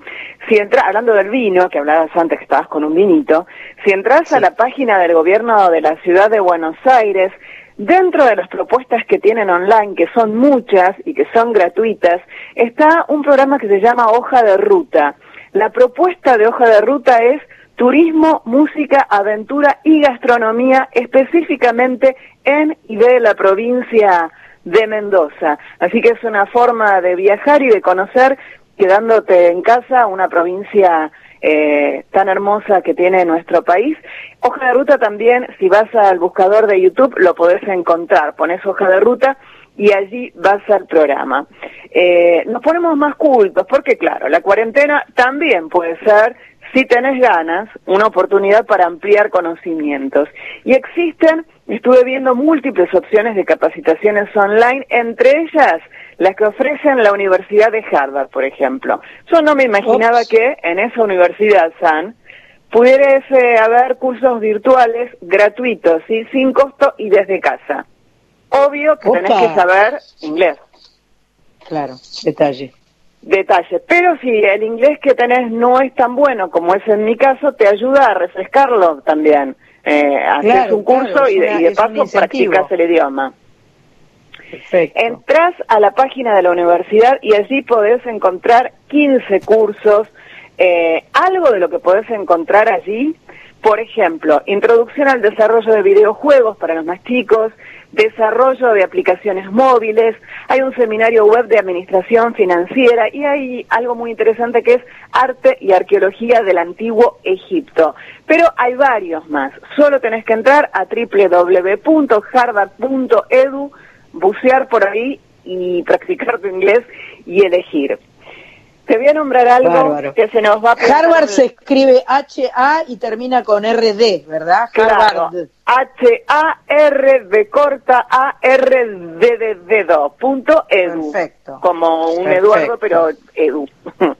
J: Si entras, hablando del vino, que hablabas antes que estabas con un vinito, si entras a la página del gobierno de la ciudad de Buenos Aires, dentro de las propuestas que tienen online, que son muchas y que son gratuitas, está un programa que se llama Hoja de Ruta. La propuesta de Hoja de Ruta es turismo, música, aventura y gastronomía, específicamente en y de la provincia de Mendoza. Así que es una forma de viajar y de conocer, quedándote en casa, una provincia eh, tan hermosa que tiene nuestro país. Hoja de ruta también, si vas al buscador de YouTube, lo podés encontrar. Pones hoja de ruta y allí vas al programa. Eh, nos ponemos más cultos porque, claro, la cuarentena también puede ser, si tenés ganas, una oportunidad para ampliar conocimientos. Y existen, estuve viendo múltiples opciones de capacitaciones online, entre ellas las que ofrecen la Universidad de Harvard, por ejemplo. Yo no me imaginaba que en esa universidad, San, pudiese haber cursos virtuales gratuitos, ¿sí? sin costo y desde casa. Obvio que tenés
A: Opa.
J: que saber inglés,
A: Claro, detalle.
J: detalle. Pero si el inglés que tenés no es tan bueno como es en mi caso, te ayuda a refrescarlo también. Eh, haces un curso
A: claro,
J: y de, y de paso practicas el idioma.
A: Perfecto.
J: Entrás a la página de la universidad y allí podés encontrar 15 cursos. Eh, algo de lo que podés encontrar allí, por ejemplo, introducción al desarrollo de videojuegos para los más chicos, desarrollo de aplicaciones móviles, hay un seminario web de administración financiera y hay algo muy interesante que es arte y arqueología del antiguo Egipto. Pero hay varios más. Solo tenés que entrar a www.harvard.edu bucear por ahí y practicar tu inglés y elegir. Te voy a nombrar algo
A: Bárbaro.
J: que se nos va a pasar-
A: Harvard se escribe H-A y termina con R-D, ¿verdad?
J: Claro,
A: Harvard.
J: H-A-R de corta A-R D de dedo, punto edu.
A: Perfecto.
J: Como un
A: Perfecto.
J: Eduardo, pero edu.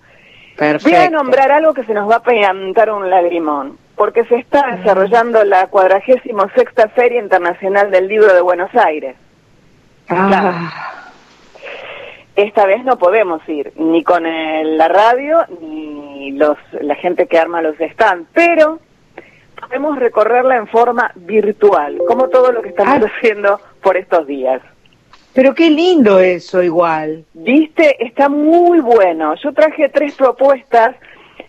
A: Perfecto.
J: Voy a nombrar algo que se nos va a pegantar un lagrimón, porque se está desarrollando la cuadragésimo sexta Feria Internacional del Libro de Buenos Aires.
A: Ah,
J: Esta vez no podemos ir, ni con el- la radio, ni los, la gente que arma los stands, pero podemos recorrerla en forma virtual, como todo lo que estamos
A: Ah.
J: haciendo por estos días.
A: pero qué lindo eso igual.
J: ¿Viste? Está muy bueno. Yo traje tres propuestas,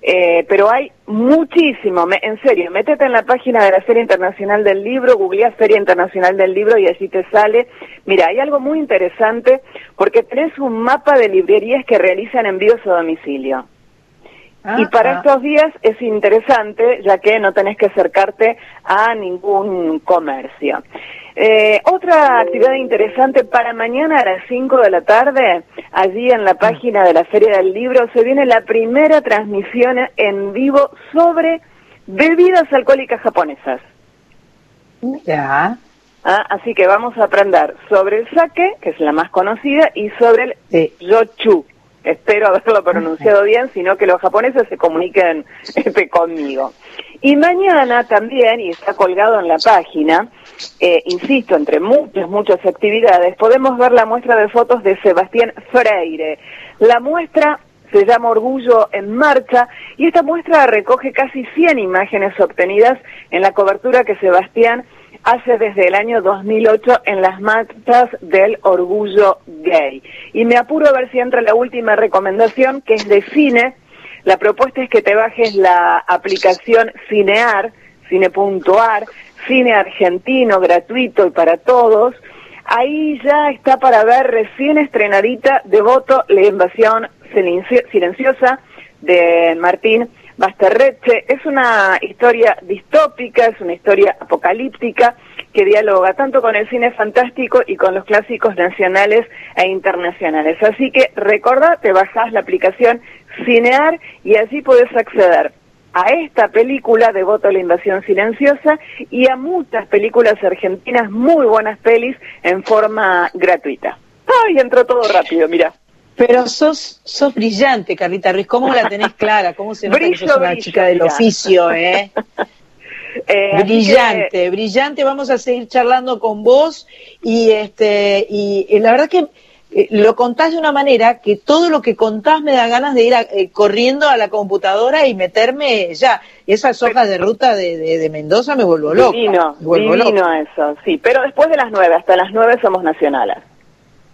J: eh, pero hay muchísimo. Me- en serio, métete en la página de la Feria Internacional del Libro, googlea Feria Internacional del Libro y allí te sale. Mira, hay algo muy interesante porque tenés un mapa de librerías que realizan envíos a domicilio. Y para
A: Ah,
J: estos días es interesante, ya que no tenés que acercarte a ningún comercio. Eh, otra actividad interesante para mañana a las 5 de la tarde, allí en la página de la Feria del Libro, se viene la primera transmisión en vivo sobre bebidas alcohólicas japonesas.
A: Ya.
J: Ah, así que vamos a aprender sobre el sake, que es la más conocida, y sobre el
A: Sí.
J: yochu. Espero haberlo pronunciado bien, sino que los japoneses se comuniquen este, conmigo. Y mañana también, y está colgado en la página, eh, insisto, entre muchas, muchas actividades, podemos ver la muestra de fotos de Sebastián Freire. La muestra se llama Orgullo en Marcha y esta muestra recoge casi 100 imágenes obtenidas en la cobertura que Sebastián hace desde el año 2008 en las marchas del orgullo gay. Y me apuro a ver si entra la última recomendación, que es de cine. La propuesta es que te bajes la aplicación Cinear, cine.ar, cine argentino gratuito y para todos. Ahí ya está para ver recién estrenadita Devoto, la invasión silenciosa de Martín Basterreche. Es una historia distópica, es una historia apocalíptica que dialoga tanto con el cine fantástico y con los clásicos nacionales e internacionales. Así que recordá, te bajás la aplicación Cinear y allí podés acceder a esta película de Voto a la Invasión Silenciosa y a muchas películas argentinas, muy buenas pelis, en forma gratuita. ¡Ay, entró todo rápido, mira!
A: Pero sos, sos brillante, Carlita Ruiz. ¿Cómo la tenés clara? ¿Cómo se nota que sos una chica del oficio, eh? eh brillante, brillante. Vamos a seguir charlando con vos y este y, y la verdad que eh, lo contás de una manera que todo lo que contás me da ganas de ir eh, corriendo a la computadora y meterme ya. Esas hojas de ruta de, de, Mendoza me vuelvo loco.
J: Divino, divino eso, sí. Pero después de las nueve, hasta las nueve somos nacionales.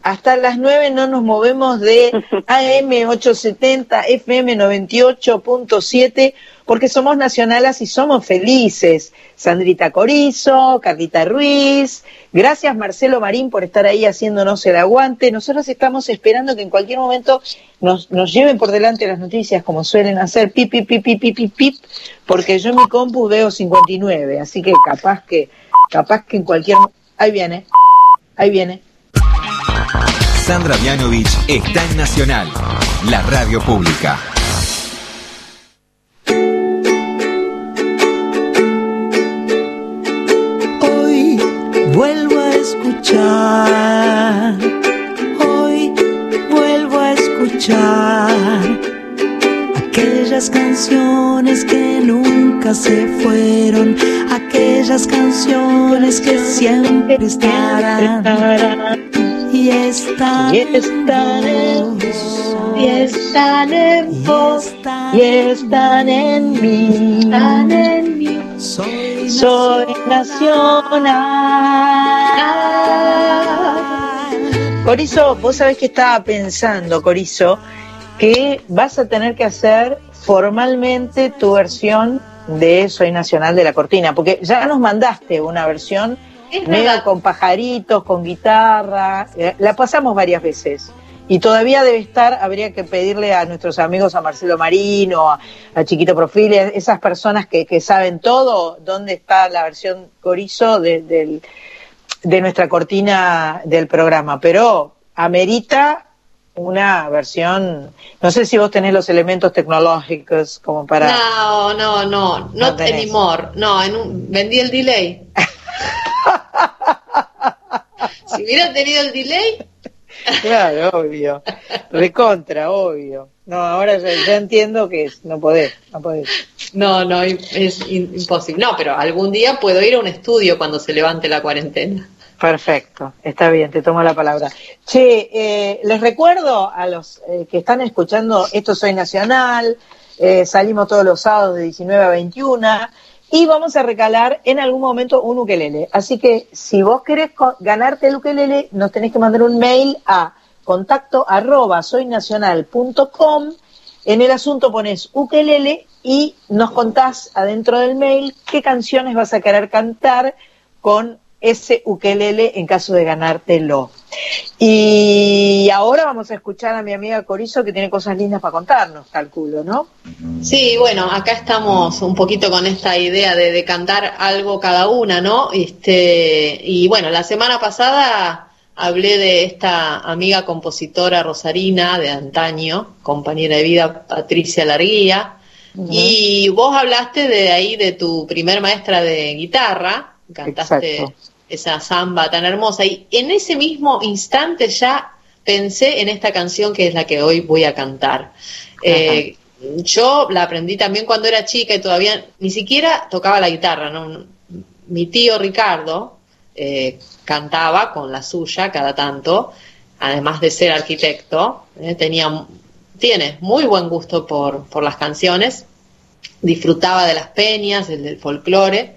A: Hasta las nueve no nos movemos de AM 870, FM 98.7 porque somos nacionalas y somos felices. Sandrita Corizo, Carlita Ruiz, gracias Marcelo Marín por estar ahí haciéndonos el aguante. Nosotros estamos esperando que en cualquier momento nos, nos lleven por delante las noticias como suelen hacer, pip, pip, pip, pip, pip, pip, porque yo en mi compu veo 59, así que capaz que, capaz que en cualquier... Ahí viene, ahí viene.
G: Sandra Mianovich está en Nacional, la radio pública.
F: vuelvo a escuchar, hoy vuelvo a escuchar aquellas canciones que nunca se fueron, aquellas canciones que siempre estarán y están,
A: y están en vos, y están en vos, y están en mí, están en mí. Soy, Soy nacional. Corizo, vos sabés que estaba pensando, Corizo, que vas a tener que hacer formalmente tu versión de Soy Nacional de la Cortina, porque ya nos mandaste una versión medio con pajaritos, con guitarra, eh, la pasamos varias veces. Y todavía debe estar, habría que pedirle a nuestros amigos, a Marcelo Marino, a, Chiquito Profil, esas personas que, saben todo, dónde está la versión Corizo de, de nuestra cortina del programa. Pero amerita una versión, no sé si vos tenés los elementos tecnológicos como para...
B: No, no, no, no, no anymore, no, en un, vendí el delay. si hubiera tenido el delay,
A: Claro, obvio. Recontra, obvio. No, ahora ya, entiendo que no podés, no podés.
B: No, no, es imposible. No, pero algún día puedo ir a un estudio cuando se levante la cuarentena.
A: Perfecto, está bien, te tomo la palabra. Che, eh, les recuerdo a los eh, que están escuchando Esto Soy Nacional, eh, salimos todos los sábados de 19 a 21 y vamos a recalar en algún momento un ukelele. Así que si vos querés ganarte el ukelele, nos tenés que mandar un mail a contacto arroba soynacional.com. En el asunto pones ukelele y nos contás adentro del mail qué canciones vas a querer cantar con ese ukelele en caso de ganártelo. Y ahora vamos a escuchar a mi amiga Corizo que tiene cosas lindas para contarnos, calculo, ¿no?
B: Sí, bueno, acá estamos un poquito con esta idea de, cantar algo cada una, ¿no? Este, y bueno, la semana pasada hablé de esta amiga compositora rosarina de antaño, compañera de vida Patricia Larguía, y vos hablaste de ahí de tu primer maestra de guitarra, cantaste esa samba tan hermosa. Y en ese mismo instante ya pensé en esta canción que es la que hoy voy a cantar. Eh, yo la aprendí también cuando era chica y todavía ni siquiera tocaba la guitarra. ¿no? Mi tío Ricardo eh, cantaba con la suya cada tanto, además de ser arquitecto, eh, tenía, tiene muy buen gusto por, por las canciones, disfrutaba de las peñas, del folclore.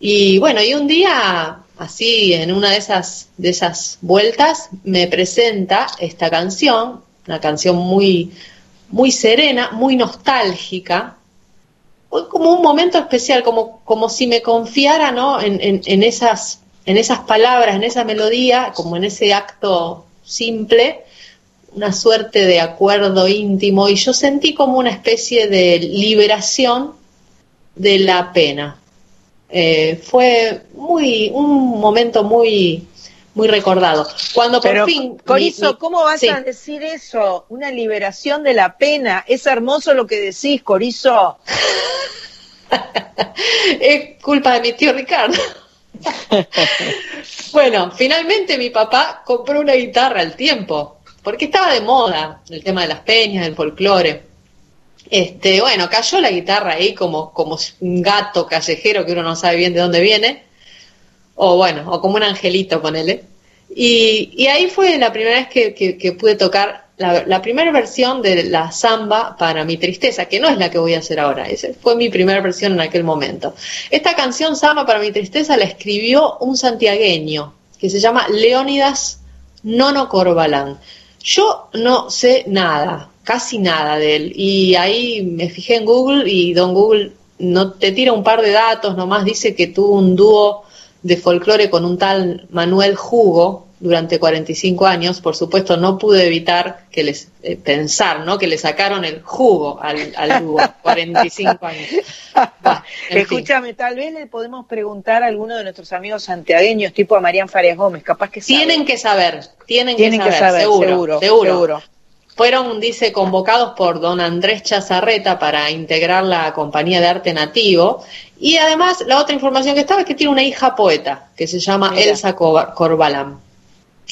B: Y bueno, y un día así en una de esas, de esas vueltas me presenta esta canción, una canción muy, muy serena, muy nostálgica, como un momento especial, como, como si me confiara ¿no? en, en, esas en esas palabras, en esa melodía, como en ese acto simple, una suerte de acuerdo íntimo y yo sentí como una especie de liberación de la pena. Eh, fue muy un momento muy muy recordado. Cuando por
A: Pero,
B: fin
A: Corizo,
B: mi- mi-
A: ¿cómo vas
B: sí.
A: a decir eso? Una liberación de la pena. Es hermoso lo que decís, Corizo.
B: es culpa de mi tío Ricardo. bueno, finalmente mi papá compró una guitarra al tiempo, porque estaba de moda el tema de las peñas, el folclore. Este, bueno, cayó la guitarra ahí como, un gato callejero que uno no sabe bien de dónde viene, o bueno, o como un angelito, ponele. Y, y ahí fue la primera vez que, pude tocar la, la primera versión de la samba para mi tristeza, que no es la que voy a hacer ahora, esa fue mi primera versión en aquel momento. Esta canción samba para mi tristeza la escribió un santiagueño que se llama Leónidas Nono Corbalán. Yo no sé nada, casi nada de él, y ahí me fijé en Google y don Google no te tira un par de datos, nomás dice que tuvo un dúo de folclore con un tal Manuel Jugo durante 45 años, por supuesto no pude evitar que les eh, pensar, ¿no? Que le sacaron el jugo al, al dúo, 45 años. Bah, en fin.
A: Escúchame, tal vez le podemos preguntar a alguno de nuestros amigos santiagueños, tipo a Marían Farias Gómez, capaz que.
B: Tienen que saber, tienen,
A: Tienen
B: que
A: que
B: saber,
A: saber,
B: seguro,
A: seguro,
B: seguro,
A: seguro.
B: Fueron, dice, convocados por don Andrés Chazarreta para integrar la compañía de arte nativo. Y además, la otra información que estaba es que tiene una hija poeta, que se llama
A: Mira.
B: Elsa Cor- Corbalán.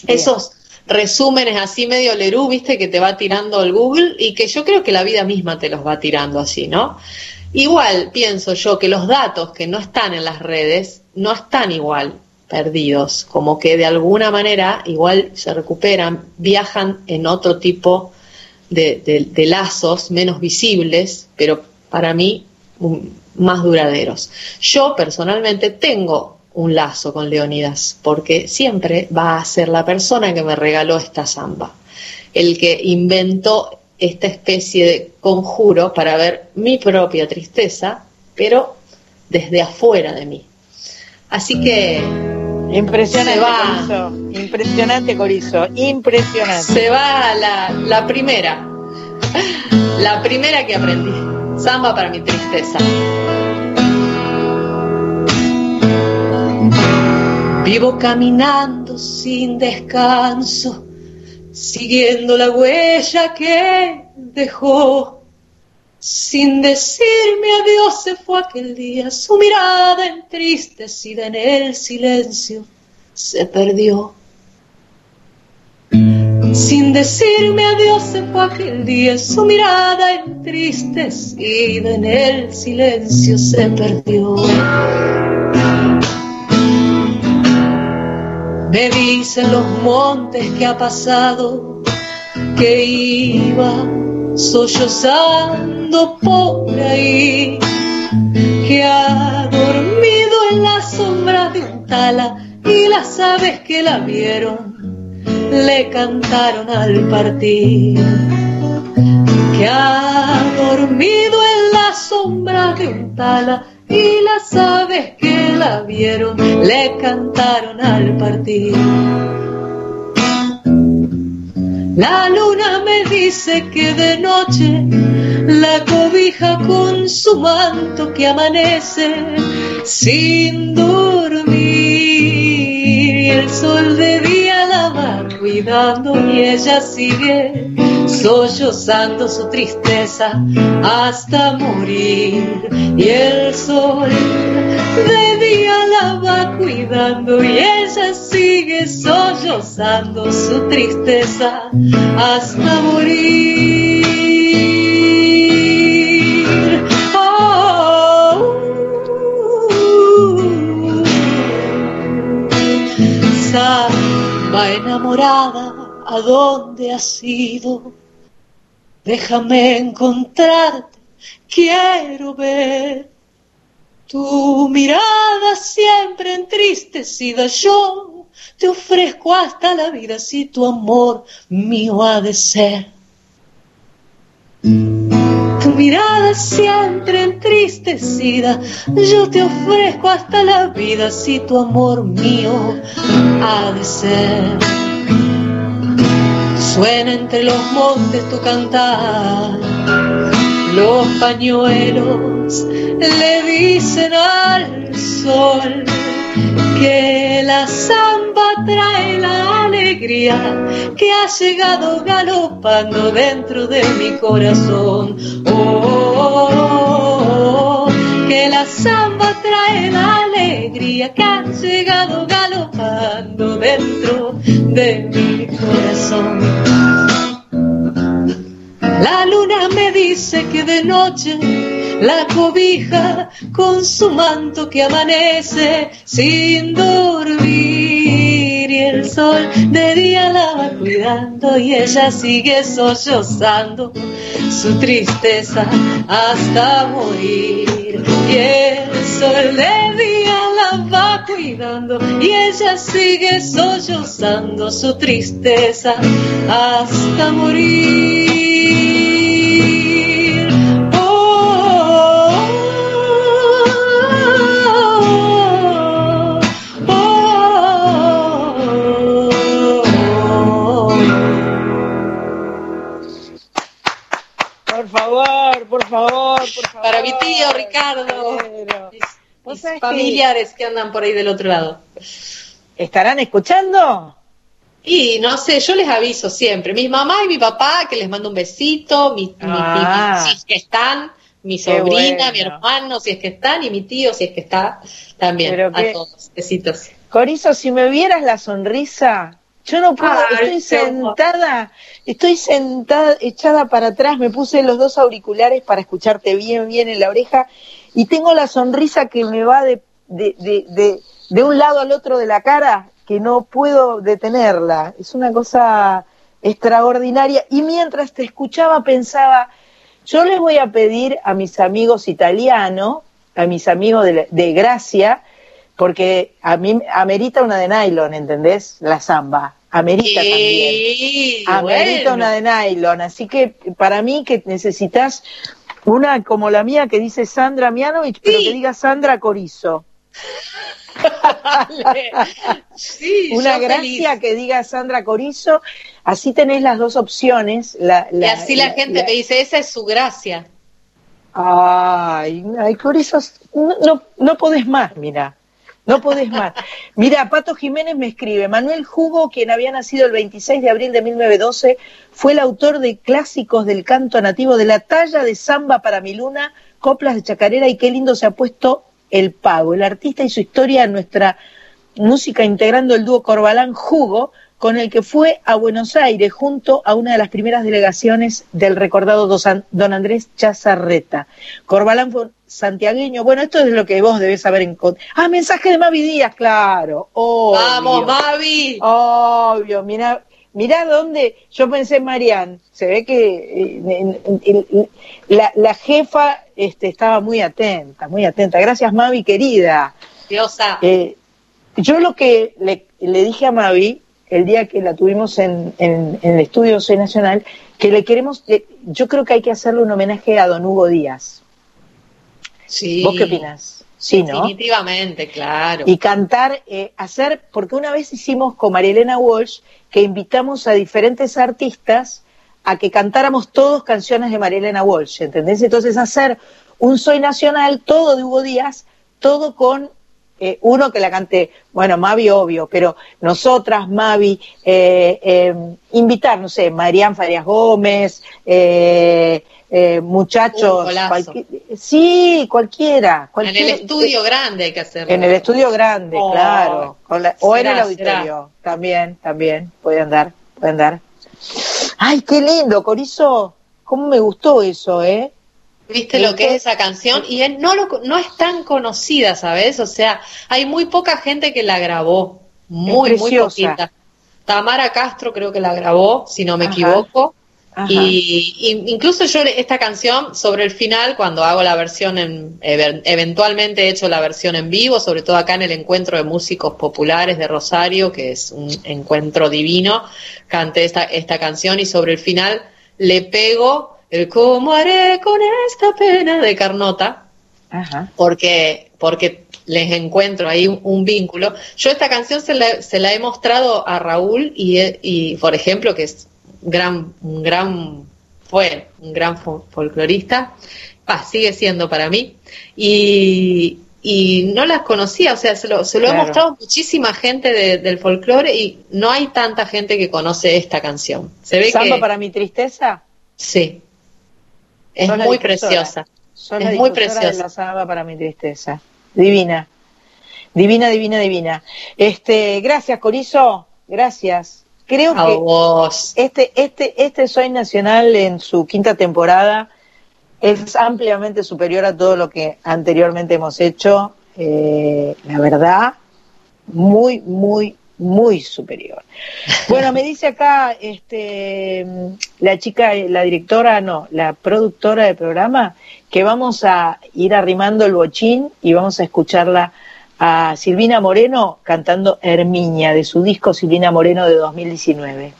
B: Esos resúmenes así medio lerú, viste, que te va tirando el Google y que yo creo que la vida misma te los va tirando así, ¿no? Igual pienso yo que los datos que no están en las redes no están igual perdidos, como que de alguna manera igual se recuperan, viajan en otro tipo de, lazos menos visibles, pero para mí más duraderos. Yo personalmente tengo un lazo con Leonidas, porque siempre va a ser la persona que me regaló esta samba, el que inventó esta especie de conjuro para ver mi propia tristeza, pero desde afuera de mí. Así que
A: Impresionante. Corizo. Impresionante, Corizo. Impresionante.
B: se va la, la primera, la primera que aprendí, samba para mi tristeza. Vivo caminando sin descanso, siguiendo la huella que dejó. Sin decirme adiós se fue aquel día, su mirada entristecida en el silencio se perdió. Sin decirme adiós se fue aquel día, su mirada entristecida en el silencio se perdió. Me dicen los montes que ha pasado, que iba sollozando por ahí, que ha dormido en la sombra de un tala y las aves que la vieron le cantaron al partir. Que ha dormido en la sombra de un tala y las aves que la vieron le cantaron al partir. La luna me dice que de noche la cobija con su manto que amanece sin dormir. Y el sol de día cuidando y ella sigue sollozando su tristeza hasta morir y el sol de día la va cuidando y ella sigue sollozando su tristeza hasta morir. Enamorada, ¿a dónde has ido? Déjame encontrarte, quiero ver tu mirada siempre entristecida. Yo te ofrezco hasta la vida si tu amor mío ha de ser. Tu mirada siempre entristecida, yo te ofrezco hasta la vida si tu amor mío ha de ser. Suena entre los montes tu cantar, los pañuelos le dicen al sol que la samba trae la alegría que ha llegado galopando dentro de mi corazón. Oh, oh, oh, que la samba trae la alegría que ha llegado galopando dentro de mi corazón. La luna me dice que de noche la cobija con su manto que amanece sin dormir. Y el sol de día la va cuidando y ella sigue sollozando su tristeza hasta morir. Y el sol de día va cuidando y ella sigue sollozando su tristeza hasta morir.
A: Por favor, por favor, por favor.
B: Para mi tío Ricardo,
A: ¿Vos
B: mis
A: sabés
B: familiares que andan por ahí del otro lado.
A: ¿Estarán escuchando?
B: Y no sé, yo les aviso siempre, mi mamá y mi papá, que les mando un besito, mi, mi-
A: Ah.
B: mi- si es que están, mi sobrina, mi
A: bueno.
B: hermano, si es que están, y mi tío, si es que está, también,
A: Pero
B: a todos, besitos.
A: Corizo, si me vieras la sonrisa, yo no puedo, estoy sentada, estoy sentada, echada para atrás, me puse los dos auriculares para escucharte bien, bien en la oreja y tengo la sonrisa que me va de, de, de, de, un lado al otro de la cara que no puedo detenerla. Es una cosa extraordinaria y mientras te escuchaba pensaba, yo les voy a pedir a mis amigos italianos, a mis amigos de, de Gracia, porque a mí amerita una de nylon, ¿entendés? La samba, amerita también.
B: Sí,
A: Amerita
B: bueno.
A: una de nylon, así que para mí que necesitas una como la mía que dice Sandra Mianovich, pero
B: Sí.
A: que diga Sandra Corizo.
B: Sí,
A: Una gracia
B: feliz.
A: que diga Sandra Corizo, así tenés las dos opciones. La,
B: Y así la,
A: la-
B: gente me dice, esa es su gracia.
A: Ay, ay, Corizo, no, no, no podés más, mira. No podés más. Mira, Pato Jiménez me escribe, Manuel Jugo, quien había nacido el 26 de abril de 1912, fue el autor de clásicos del canto nativo de la talla de samba para mi luna, coplas de chacarera y qué lindo se ha puesto el pago. El artista y su historia en nuestra música integrando el dúo Corbalán Jugo, con el que fue a Buenos Aires junto a una de las primeras delegaciones del recordado don Andrés Chazarreta. Corbalán fue santiagueño. Bueno, esto es lo que vos debés saber en... con- Ah, mensaje de Mavi Díaz, claro. obvio.
B: Vamos, Mavi.
A: Obvio, mira, mira dónde yo pensé en Marian, se ve que eh, la, la jefa este, estaba muy atenta, muy atenta. Gracias Mavi, querida.
B: Diosa.
A: Eh, yo lo que le, le dije a Mavi el día que la tuvimos en, en- en el estudio Soy Nacional, que le queremos, yo creo que hay que hacerle un homenaje a don Hugo Díaz.
B: sí.
A: ¿Vos qué opinas? Sí, ¿no?
B: Definitivamente, claro.
A: y cantar, eh, hacer, porque una vez hicimos con María Elena Walsh que invitamos a diferentes artistas a que cantáramos todos canciones de María Elena Walsh, ¿entendés? Entonces hacer un Soy Nacional, todo de Hugo Díaz, todo con eh, uno que la cante, bueno, Mavi obvio, pero nosotras, Mavi, eh, eh, invitar, no sé, Marian Farias Gómez, eh, eh, muchachos, sí, cualquiera,
B: en
A: cualquier-
B: el estudio grande hay que hacerlo.
A: en el estudio grande,
B: Oh,
A: claro. La- o en el
B: será,
A: auditorio. También, también. Pueden dar, pueden dar. Ay, qué lindo, Corizo. ¿Cómo me gustó eso, eh?
B: ¿Viste lo que es esa canción? Y él no, lo, no es tan conocida, ¿sabes? O sea, hay muy poca gente que la grabó. Muy, muy poquita. Tamara Castro creo que la grabó, si no me
A: Ajá.
B: equivoco.
A: Ajá.
B: Y, y incluso yo esta canción sobre el final, cuando hago la versión en, eventualmente he hecho la versión en vivo, sobre todo acá en el encuentro de músicos populares de Rosario, que es un encuentro divino, canté esta, esta canción y sobre el final le pego el cómo haré con esta pena de Carnota,
A: Ajá.
B: porque, porque les encuentro ahí un, un vínculo. Yo esta canción se la, se la he mostrado a Raúl y, y, por ejemplo, que es gran, un gran, fue un gran fo- folclorista, ah, sigue siendo para mí, y, y no las conocía, o sea, se lo, se lo
A: Claro.
B: he mostrado a muchísima gente de- del folclore y no hay tanta gente que conoce esta canción. Se ve
A: ¿Samba
B: que
A: para mi tristeza?
B: sí, es
A: Sos
B: muy preciosa.
A: Sos
B: Es
A: la
B: muy preciosa.
A: de la samba para mi tristeza. Divina. Divina, divina, divina. Este, gracias, Corizo. Gracias. Creo
B: A
A: que
B: vos.
A: este, este, este Soy Nacional en su quinta temporada es ampliamente superior a todo lo que anteriormente hemos hecho. Eh, la verdad, muy, muy, muy superior. Bueno, me dice acá este, la chica, la directora, no, la productora del programa, que vamos a ir arrimando el bochín y vamos a escucharla a Silvina Moreno cantando Herminia de su disco Silvina Moreno de 2019.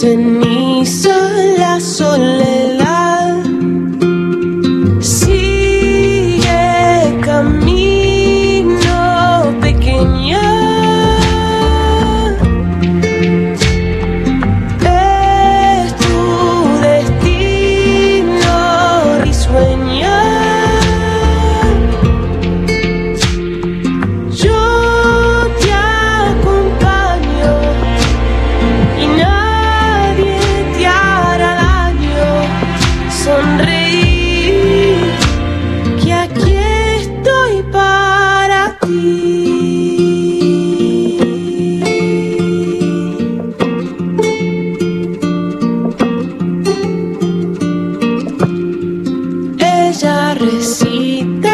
K: Ceniza la soledad. Recita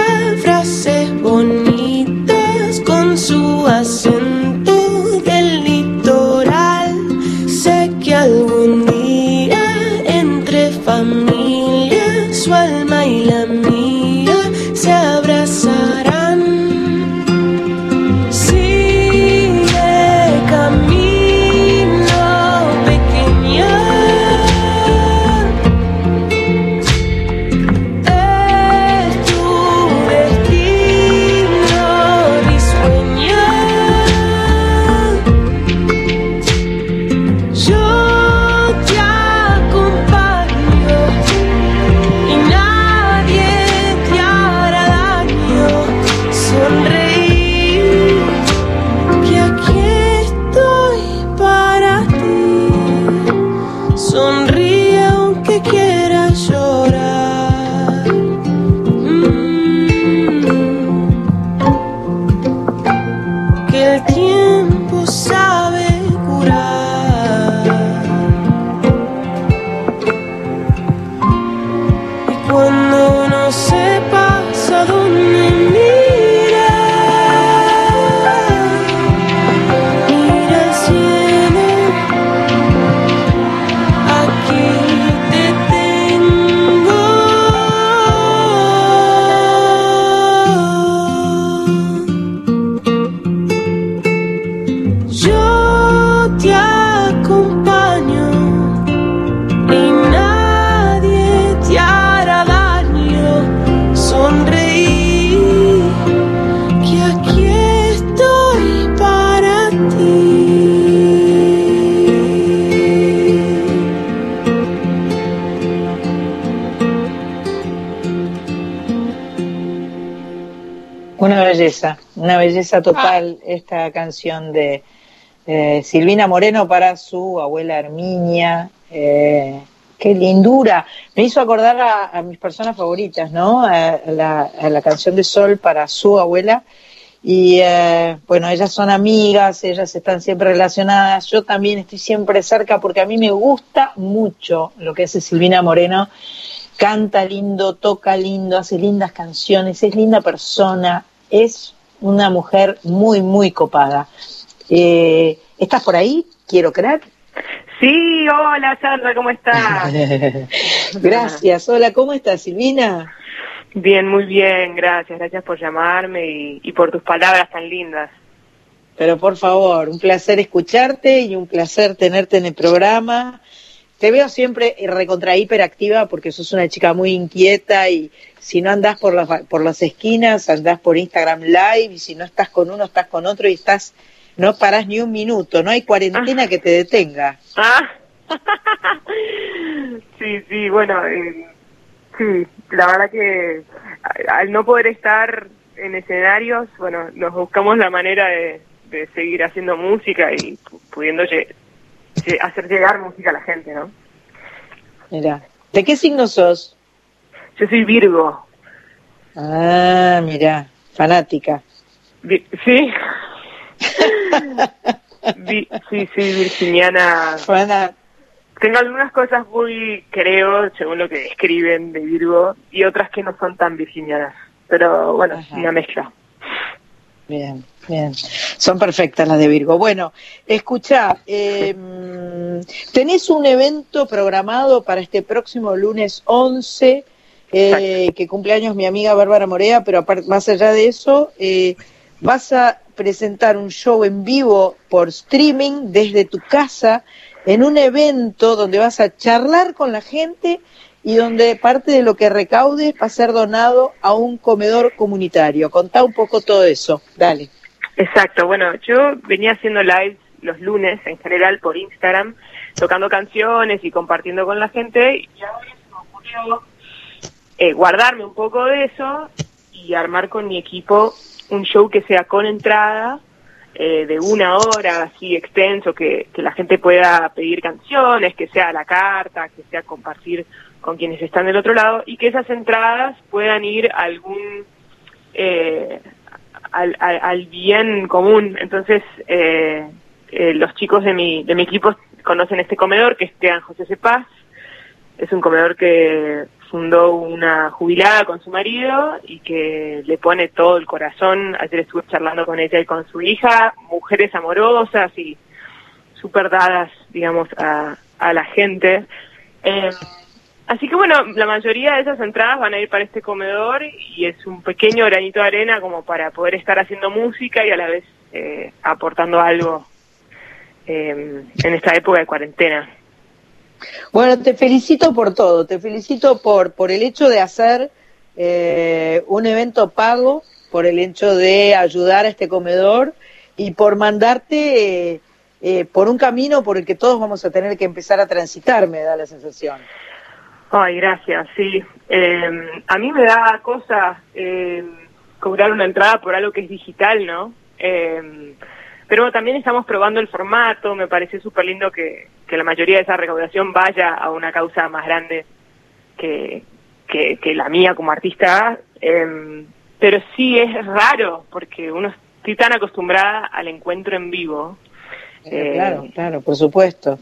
A: belleza total esta canción de eh, Silvina Moreno para su abuela Herminia. eh, qué lindura. Me hizo acordar a, a mis personas favoritas, ¿no? A la, a la canción de Sol para su abuela. Y eh, bueno, ellas son amigas, ellas están siempre relacionadas. Yo también estoy siempre cerca porque a mí me gusta mucho lo que hace Silvina Moreno. canta lindo, toca lindo, hace lindas canciones, es linda persona, es una mujer muy, muy copada. Eh, ¿Estás por ahí? Quiero creer.
L: Sí, hola Sandra, ¿cómo estás?
A: Gracias. Hola, ¿cómo estás, Silvina?
L: Bien, muy bien, gracias. Gracias por llamarme y, y por tus palabras tan lindas.
A: Pero por favor, un placer escucharte y un placer tenerte en el programa. Te veo siempre recontra hiperactiva porque sos una chica muy inquieta y si no andás por las, por las esquinas, andás por Instagram Live y si no estás con uno, estás con otro y estás, no parás ni un minuto, no hay cuarentena que te detenga.
L: Ah. sí, sí, bueno, eh, sí, la verdad que al no poder estar en escenarios, bueno, nos buscamos la manera de, de seguir haciendo música y pu- pudiendo lle- lle- hacer llegar música a la gente, ¿no?
A: Mira, ¿de qué signo sos?
L: Yo soy Virgo.
A: Ah, mira, fanática.
L: Vi- sí. Vi- sí, sí, virginiana. Tengo algunas cosas muy, creo, según lo que escriben de Virgo, y otras que no son tan virginianas. Pero bueno, una mezcla.
A: Bien, bien. Son perfectas las de Virgo. Bueno, escucha, eh, tenés un evento programado para este próximo lunes 11, eh, que cumpleaños mi amiga Bárbara Morea, pero aparte, más allá de eso, eh, vas a presentar un show en vivo por streaming desde tu casa en un evento donde vas a charlar con la gente y donde parte de lo que recaudes va a ser donado a un comedor comunitario. Contá un poco todo eso, dale.
L: Exacto, bueno, yo venía haciendo lives los lunes en general por Instagram, tocando canciones y compartiendo con la gente, y ahora se me ocurrió eh, guardarme un poco de eso y armar con mi equipo un show que sea con entrada, eh, de una hora así extenso, que, que la gente pueda pedir canciones, que sea la carta, que sea compartir con quienes están del otro lado, y que esas entradas puedan ir algún... Eh, al, al, al bien común. Entonces, eh, eh, los chicos de mi, de mi equipo conocen este comedor que es Tean José Cepaz. Es un comedor que fundó una jubilada con su marido y que le pone todo el corazón. Ayer estuve charlando con ella y con su hija, mujeres amorosas y súper dadas, digamos, a, a la gente. Eh, Así que bueno, la mayoría de esas entradas van a ir para este comedor y es un pequeño granito de arena como para poder estar haciendo música y a la vez eh, aportando algo eh, en esta época de cuarentena.
A: Bueno, te felicito por todo, te felicito por, por el hecho de hacer eh, un evento pago, por el hecho de ayudar a este comedor y por mandarte eh, eh, por un camino por el que todos vamos a tener que empezar a transitar, me da la sensación.
L: Ay, gracias, sí. Eh, a mí me da cosa eh, cobrar una entrada por algo que es digital, ¿no? Eh, pero también estamos probando el formato, me pareció súper lindo que, que la mayoría de esa recaudación vaya a una causa más grande que, que, la mía como artista. Pero sí es raro, porque uno estoy tan acostumbrada al encuentro en vivo.
A: Eh, claro, claro, por supuesto.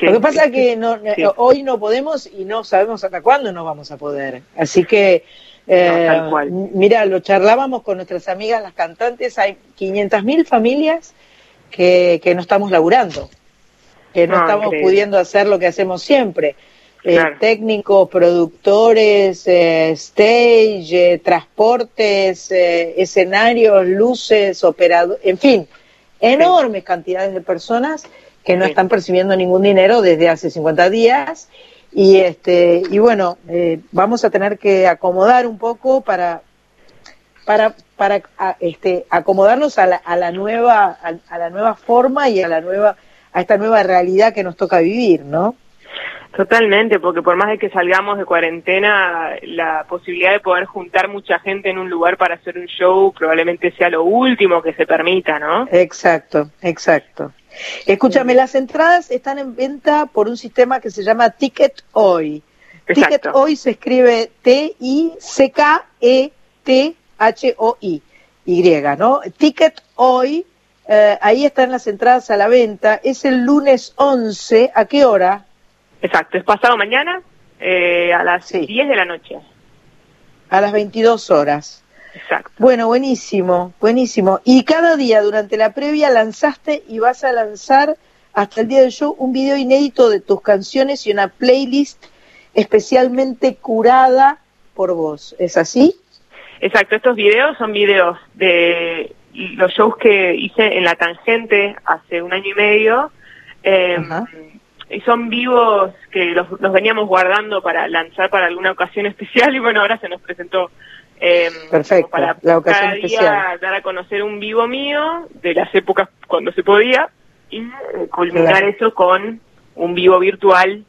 A: Lo que pasa es que no,
L: sí.
A: hoy no podemos y no sabemos hasta cuándo no vamos a poder. Así que, eh,
L: No, tal cual.
A: m- mira, lo charlábamos con nuestras amigas, las cantantes, hay 500.000 familias que, que no estamos laburando, que no,
L: No,
A: estamos
L: increíble.
A: pudiendo hacer lo que hacemos siempre. Eh,
L: Claro.
A: técnicos, productores, eh, stage, eh, transportes, eh, escenarios, luces, operadores, en fin, enormes cantidades de personas que no están percibiendo ningún dinero desde hace 50 días. Y este y bueno eh, vamos a tener que acomodar un poco para para para a- este acomodarnos a la, a la nueva a, a la nueva forma y a la nueva a esta nueva realidad que nos toca vivir no
L: Totalmente, porque por más de que salgamos de cuarentena, la posibilidad de poder juntar mucha gente en un lugar para hacer un show probablemente sea lo último que se permita, ¿no?
A: Exacto, exacto. Escúchame, las entradas están en venta por un sistema que se llama Ticket Hoy.
L: Exacto.
A: Ticket Hoy se escribe E T-I-C-K-E-T-H-O-I, Y, ¿no? Ticket Hoy, eh, ahí están las entradas a la venta. Es el lunes 11, ¿a qué hora?
L: Exacto, es pasado mañana eh, a las 10 de la noche.
A: A las 22 horas.
L: Exacto.
A: Bueno, buenísimo, buenísimo. Y cada día durante la previa lanzaste y vas a lanzar hasta el día del show un video inédito de tus canciones y una playlist especialmente curada por vos. ¿Es así?
L: Exacto, estos videos son videos de los shows que hice en La Tangente hace un año y medio. Eh, y son vivos que los, los veníamos guardando para lanzar para alguna ocasión especial y bueno, ahora se nos presentó eh,
A: Perfecto,
L: para
A: la ocasión
L: cada día
A: especial.
L: dar a conocer un vivo mío de las épocas cuando se podía y eh, culminar
A: Claro.
L: eso con un vivo virtual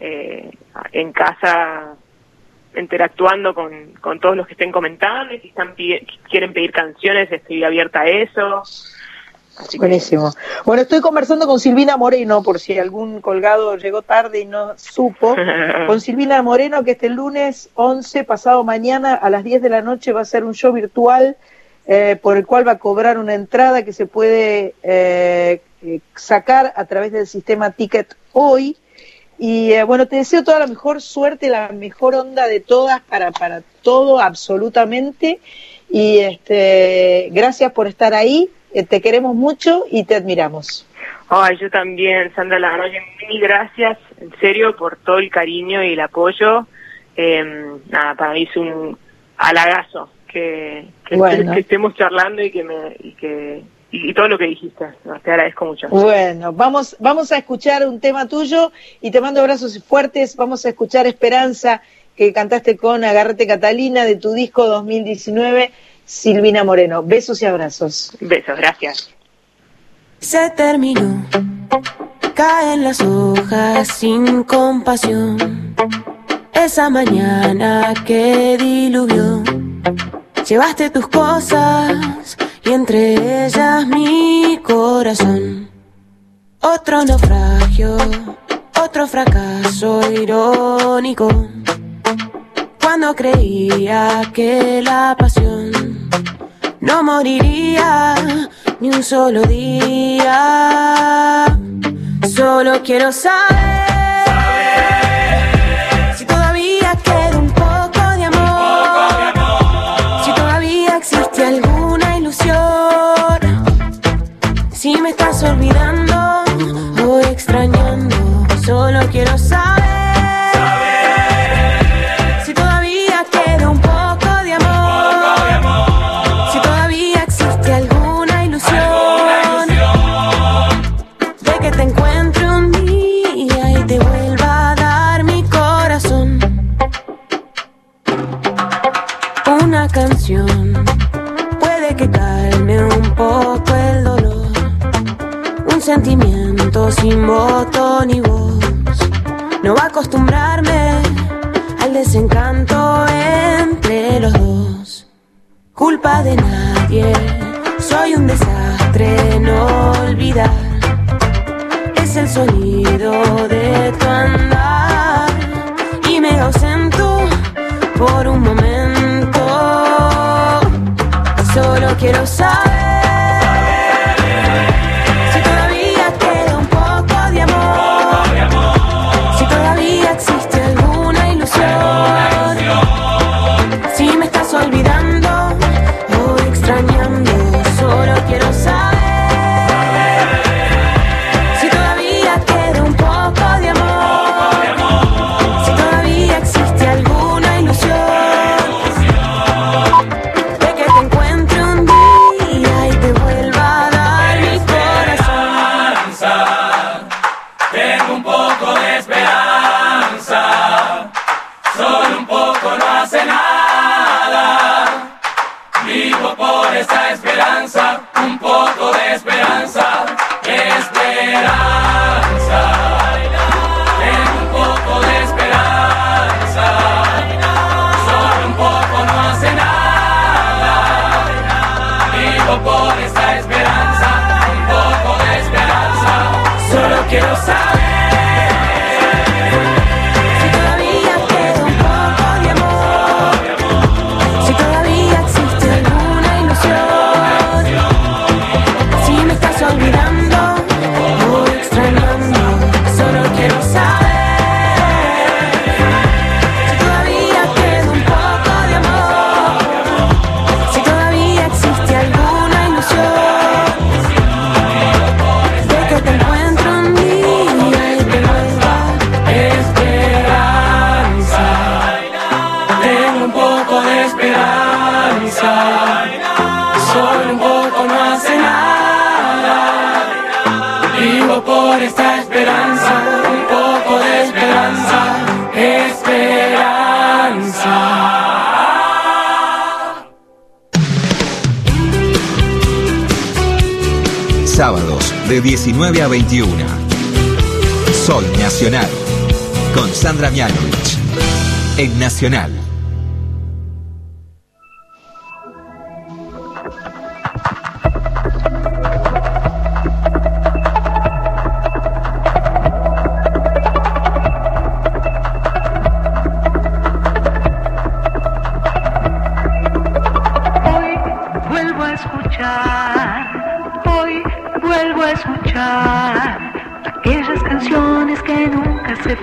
L: eh, en casa interactuando con, con todos los que estén comentando y si están pide- quieren pedir canciones estoy abierta a eso Así que-
A: Buenísimo. Bueno, estoy conversando con Silvina Moreno, por si algún colgado llegó tarde y no supo. Con Silvina Moreno, que este lunes 11, pasado mañana, a las 10 de la noche, va a ser un show virtual eh, por el cual va a cobrar una entrada que se puede eh, eh, sacar a través del sistema Ticket Hoy. Y eh, bueno, te deseo toda la mejor suerte, la mejor onda de todas para, para todo, absolutamente. Y este, gracias por estar ahí. Eh, te queremos mucho y te admiramos.
L: Ay, yo también, Sandra, la verdad que mil gracias, en serio, por todo el cariño y el apoyo. Eh, nada, para mí es un halagazo que, que,
A: Bueno.
L: que estemos charlando y que me y que y, todo lo que dijiste. Te agradezco mucho.
A: Bueno, vamos, vamos a escuchar un tema tuyo y te mando abrazos fuertes. Vamos a escuchar Esperanza, que cantaste con Agárrate Catalina de tu disco 2019, Silvina Moreno. Besos y abrazos.
L: Besos, gracias.
K: Se terminó, caen las hojas sin compasión. Esa mañana que diluvió, llevaste tus cosas y entre ellas mi corazón. Otro naufragio, otro fracaso irónico. Cuando creía que la pasión no moriría ni un solo día. Solo quiero saber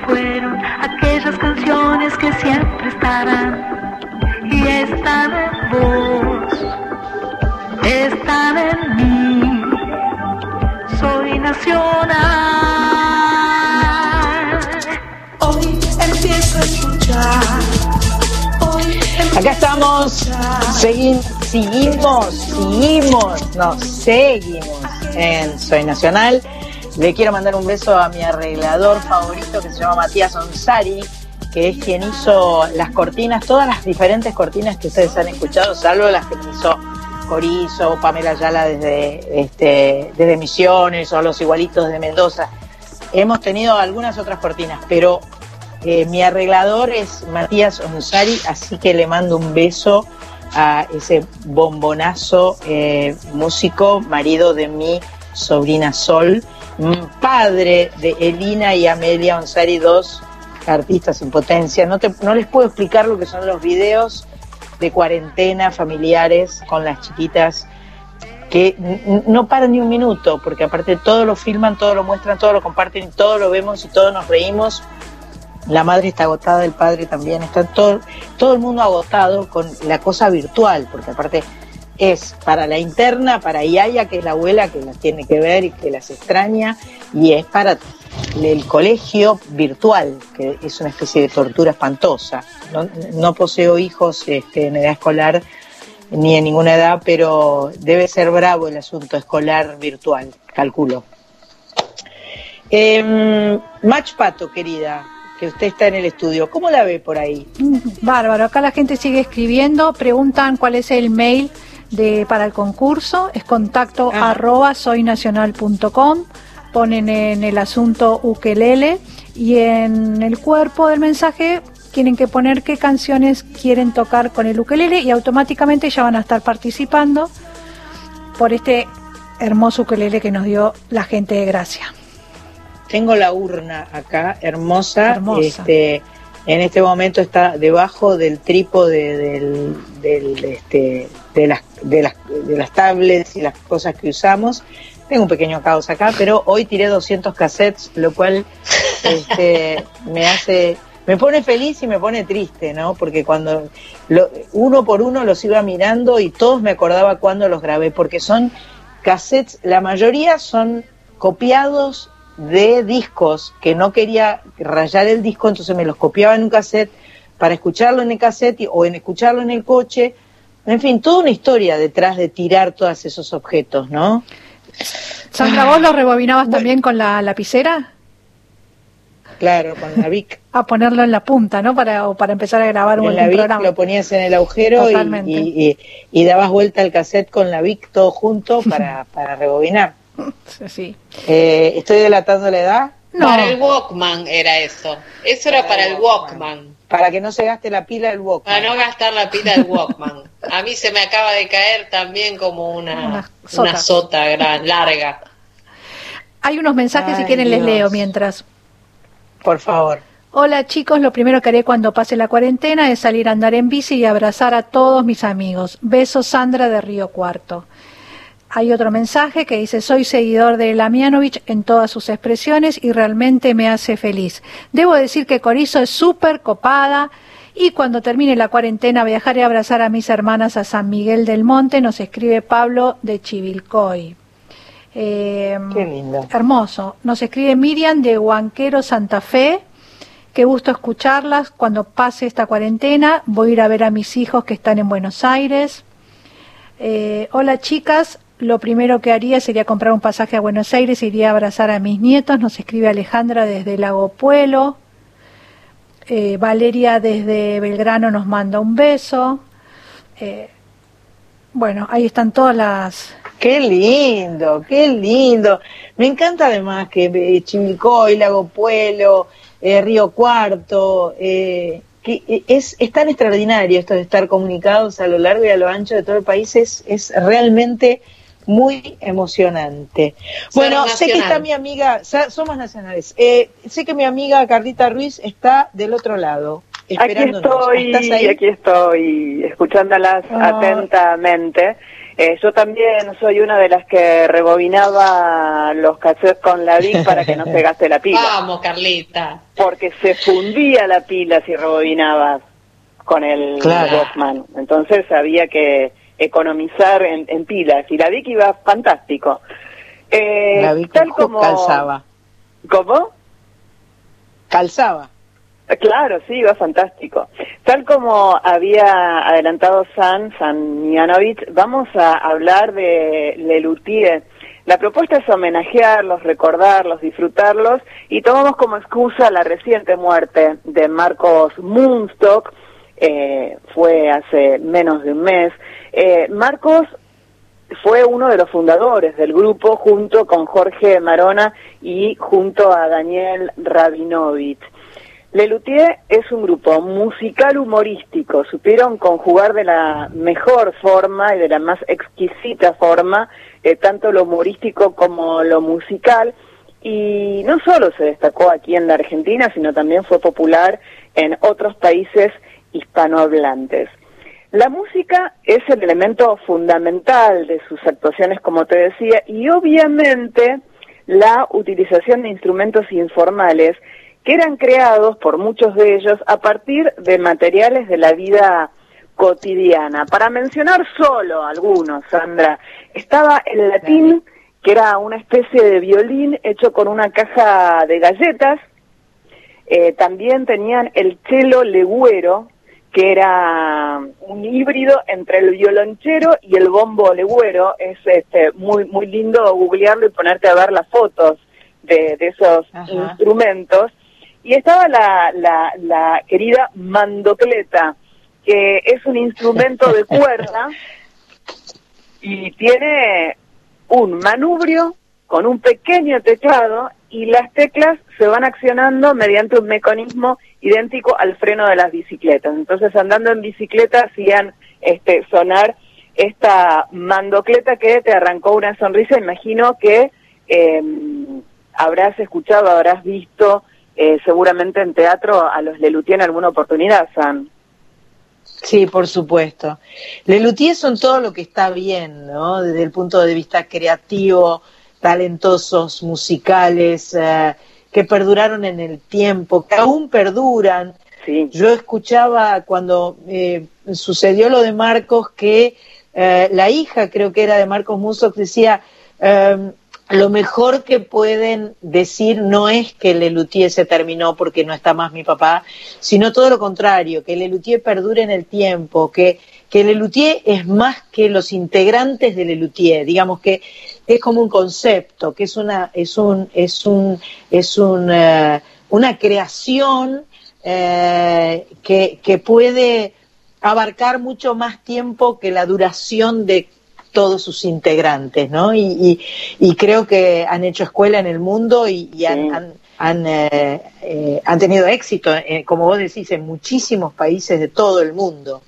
F: fueron, aquellas canciones que siempre estarán y están en vos, están en mí. Soy nacional. Hoy empiezo a escuchar.
A: Acá estamos, segui- seguimos, seguimos, no, seguimos en Soy Nacional. Le quiero mandar un beso a mi arreglador favorito que se llama Matías Onsari, que es quien hizo las cortinas, todas las diferentes cortinas que ustedes han escuchado, salvo las que hizo Corizo, Pamela Ayala desde, este, desde Misiones o Los Igualitos de Mendoza. Hemos tenido algunas otras cortinas, pero eh, mi arreglador es Matías Onsari, así que le mando un beso a ese bombonazo eh, músico, marido de mi sobrina Sol, padre de Elina y Amelia Onsari, dos artistas en potencia. No, te- no les puedo explicar lo que son los videos de cuarentena familiares con las chiquitas que no paran ni un minuto, porque aparte todo lo filman, todo lo muestran, todo lo comparten, todo lo vemos y todos nos reímos. La madre está agotada, el padre también, está todo, todo el mundo agotado con la cosa virtual, porque aparte es para la interna, para Yaya, que es la abuela que las tiene que ver y que las extraña, y es para el colegio virtual, que es una especie de tortura espantosa. No, poseo hijos este, en edad escolar ni en ninguna edad, pero debe ser bravo el asunto escolar virtual, calculo. Eh, Mach Pato, querida, que usted está en el estudio, ¿cómo la ve por ahí?
C: Bárbaro, acá la gente sigue escribiendo, preguntan cuál es el mail de para el concurso, es contacto
A: Ah.
C: arroba soynacional.com, ponen en el asunto ukelele y en el cuerpo del mensaje tienen que poner qué canciones quieren tocar con el ukelele y automáticamente ya van a estar participando por este hermoso ukelele que nos dio la gente de Gracia.
A: Tengo la urna acá, hermosa.
C: Hermosa.
A: Este, en este momento está debajo del trípode del, del, este, de, las, de, las, de las tablets y las cosas que usamos. Tengo un pequeño caos acá, pero hoy tiré 200 cassettes, lo cual este, me hace, me pone feliz y me pone triste, ¿no? Porque cuando lo- uno por uno los iba mirando y todos me acordaba cuando los grabé, porque son cassettes, la mayoría son copiados de discos que no quería rayar el disco, entonces me los copiaba en un cassette para escucharlo en el cassette o en escucharlo en el coche. En fin, toda una historia detrás de tirar todos esos objetos, ¿no?
C: Sandra, ¿vos lo rebobinabas también con la lapicera?
A: Claro, con la Vic.
C: A ponerlo en la punta, ¿no? Para, o para empezar a grabar un,
A: en la
C: un
A: Vic
C: programa.
A: lo ponías en el agujero y, y- y- y dabas vuelta al cassette con la Vic todo junto para, para rebobinar.
C: Sí.
A: Eh, ¿Estoy delatando la edad?
B: Para el Walkman era eso. Eso era para el Walkman.
A: Para que no se gaste la pila del Walkman.
B: Para no gastar la pila del Walkman. A mí se me acaba de caer también como una,
C: Una
B: una
C: sota.
B: gran, larga.
C: Hay unos mensajes, si quieren les leo mientras.
A: Por favor.
C: Hola chicos, lo primero que haré cuando pase la cuarentena es salir a andar en bici y abrazar a todos mis amigos. Besos Sandra de Río Cuarto. Hay otro mensaje que dice, soy seguidor de Lamianovich en todas sus expresiones y realmente me hace feliz. Debo decir que Corizo es súper copada y cuando termine la cuarentena viajaré a abrazar a mis hermanas a San Miguel del Monte, nos escribe Pablo de Chivilcoy. Eh,
A: Qué lindo.
C: Hermoso. Nos escribe Miriam de Huanquero Santa Fe, Qué gusto escucharlas. Cuando pase esta cuarentena voy a ir a ver a mis hijos que están en Buenos Aires. Eh, hola chicas, lo primero que haría sería comprar un pasaje a Buenos Aires, iría a abrazar a mis nietos. Nos escribe Alejandra desde Lago Puelo. Eh, Valeria desde Belgrano nos manda un beso. Eh, bueno, ahí están todas las...
A: Qué lindo, qué lindo. Me encanta además que eh, Chimicoy, Lago Puelo, Río Cuarto, es, es tan extraordinario esto de estar comunicados a lo largo y a lo ancho de todo el país, es, es realmente muy emocionante. Bueno, sé que está mi amiga, somos nacionales, eh, sé que mi amiga Carlita Ruiz está del otro lado,
J: Aquí estoy,
A: ¿Estás ahí?
J: aquí estoy, escuchándolas
A: Ah.
J: atentamente. Eh, yo también soy una de las que rebobinaba los cassettes con la VIC para que no se gaste la pila.
B: Vamos, Carlita.
J: Porque se fundía la pila si rebobinabas con el
A: Claro.
J: Walkman. Entonces había que economizar en, en pilas. Y la VIC iba fantástico. Eh,
A: La vi
J: tal
A: como calzaba.
J: ¿Cómo?
A: Calzaba.
J: Eh, Claro, sí, va fantástico. Tal como había adelantado San, San Mianovich, vamos a hablar de Lelutier. La propuesta es homenajearlos, recordarlos, disfrutarlos y tomamos como excusa la reciente muerte de Marcos Munstock, eh, fue hace menos de un mes. Eh, Marcos fue uno de los fundadores del grupo junto con Jorge Marona y junto a Daniel Rabinovich. Lelutier es un grupo musical humorístico, supieron conjugar de la mejor forma y de la más exquisita forma eh, tanto lo humorístico como lo musical y no solo se destacó aquí en la Argentina, sino también fue popular en otros países hispanohablantes. La música es el elemento fundamental de sus actuaciones, como te decía, y obviamente la utilización de instrumentos informales que eran creados por muchos de ellos a partir de materiales de la vida cotidiana. Para mencionar solo algunos, Sandra, estaba el latín, que era una especie de violín hecho con una caja de galletas. Eh, también tenían el cello legüero, que era un híbrido entre el violonchero y el bombo legüero. Es este, muy, muy lindo googlearlo y ponerte a ver las fotos de, de esos
A: Ajá.
J: instrumentos. Y estaba la, la, la querida mandocleta, que es un instrumento de cuerda y tiene un manubrio con un pequeño teclado y las teclas se van accionando mediante un mecanismo idéntico al freno de las bicicletas. Entonces, andando en bicicleta, hacían este, sonar esta mandocleta que te arrancó una sonrisa. Imagino que eh, habrás escuchado, habrás visto eh, seguramente en teatro a los Lelutier en alguna oportunidad, San.
A: Sí, por supuesto. Lelutier son todo lo que está bien, ¿no? Desde el punto de vista creativo, talentosos, musicales, eh, que perduraron en el tiempo, que aún perduran.
J: Sí.
A: Yo escuchaba cuando eh, sucedió lo de Marcos que eh, la hija, creo que era de Marcos Musos, decía, eh, lo mejor que pueden decir no es que Lelutier se terminó porque no está más mi papá, sino todo lo contrario, que Lelutier perdure en el tiempo, que, que Lelutier es más que los integrantes de Lelutier, digamos que es como un concepto, que es una, es un, es un, es un, eh, una creación eh, que, que puede abarcar mucho más tiempo que la duración de todos sus integrantes, ¿no? Y, y, y creo que han hecho escuela en el mundo y, y han,
J: Sí.
A: han, han, eh, eh, han tenido éxito, eh, como vos decís, en muchísimos países de todo el mundo.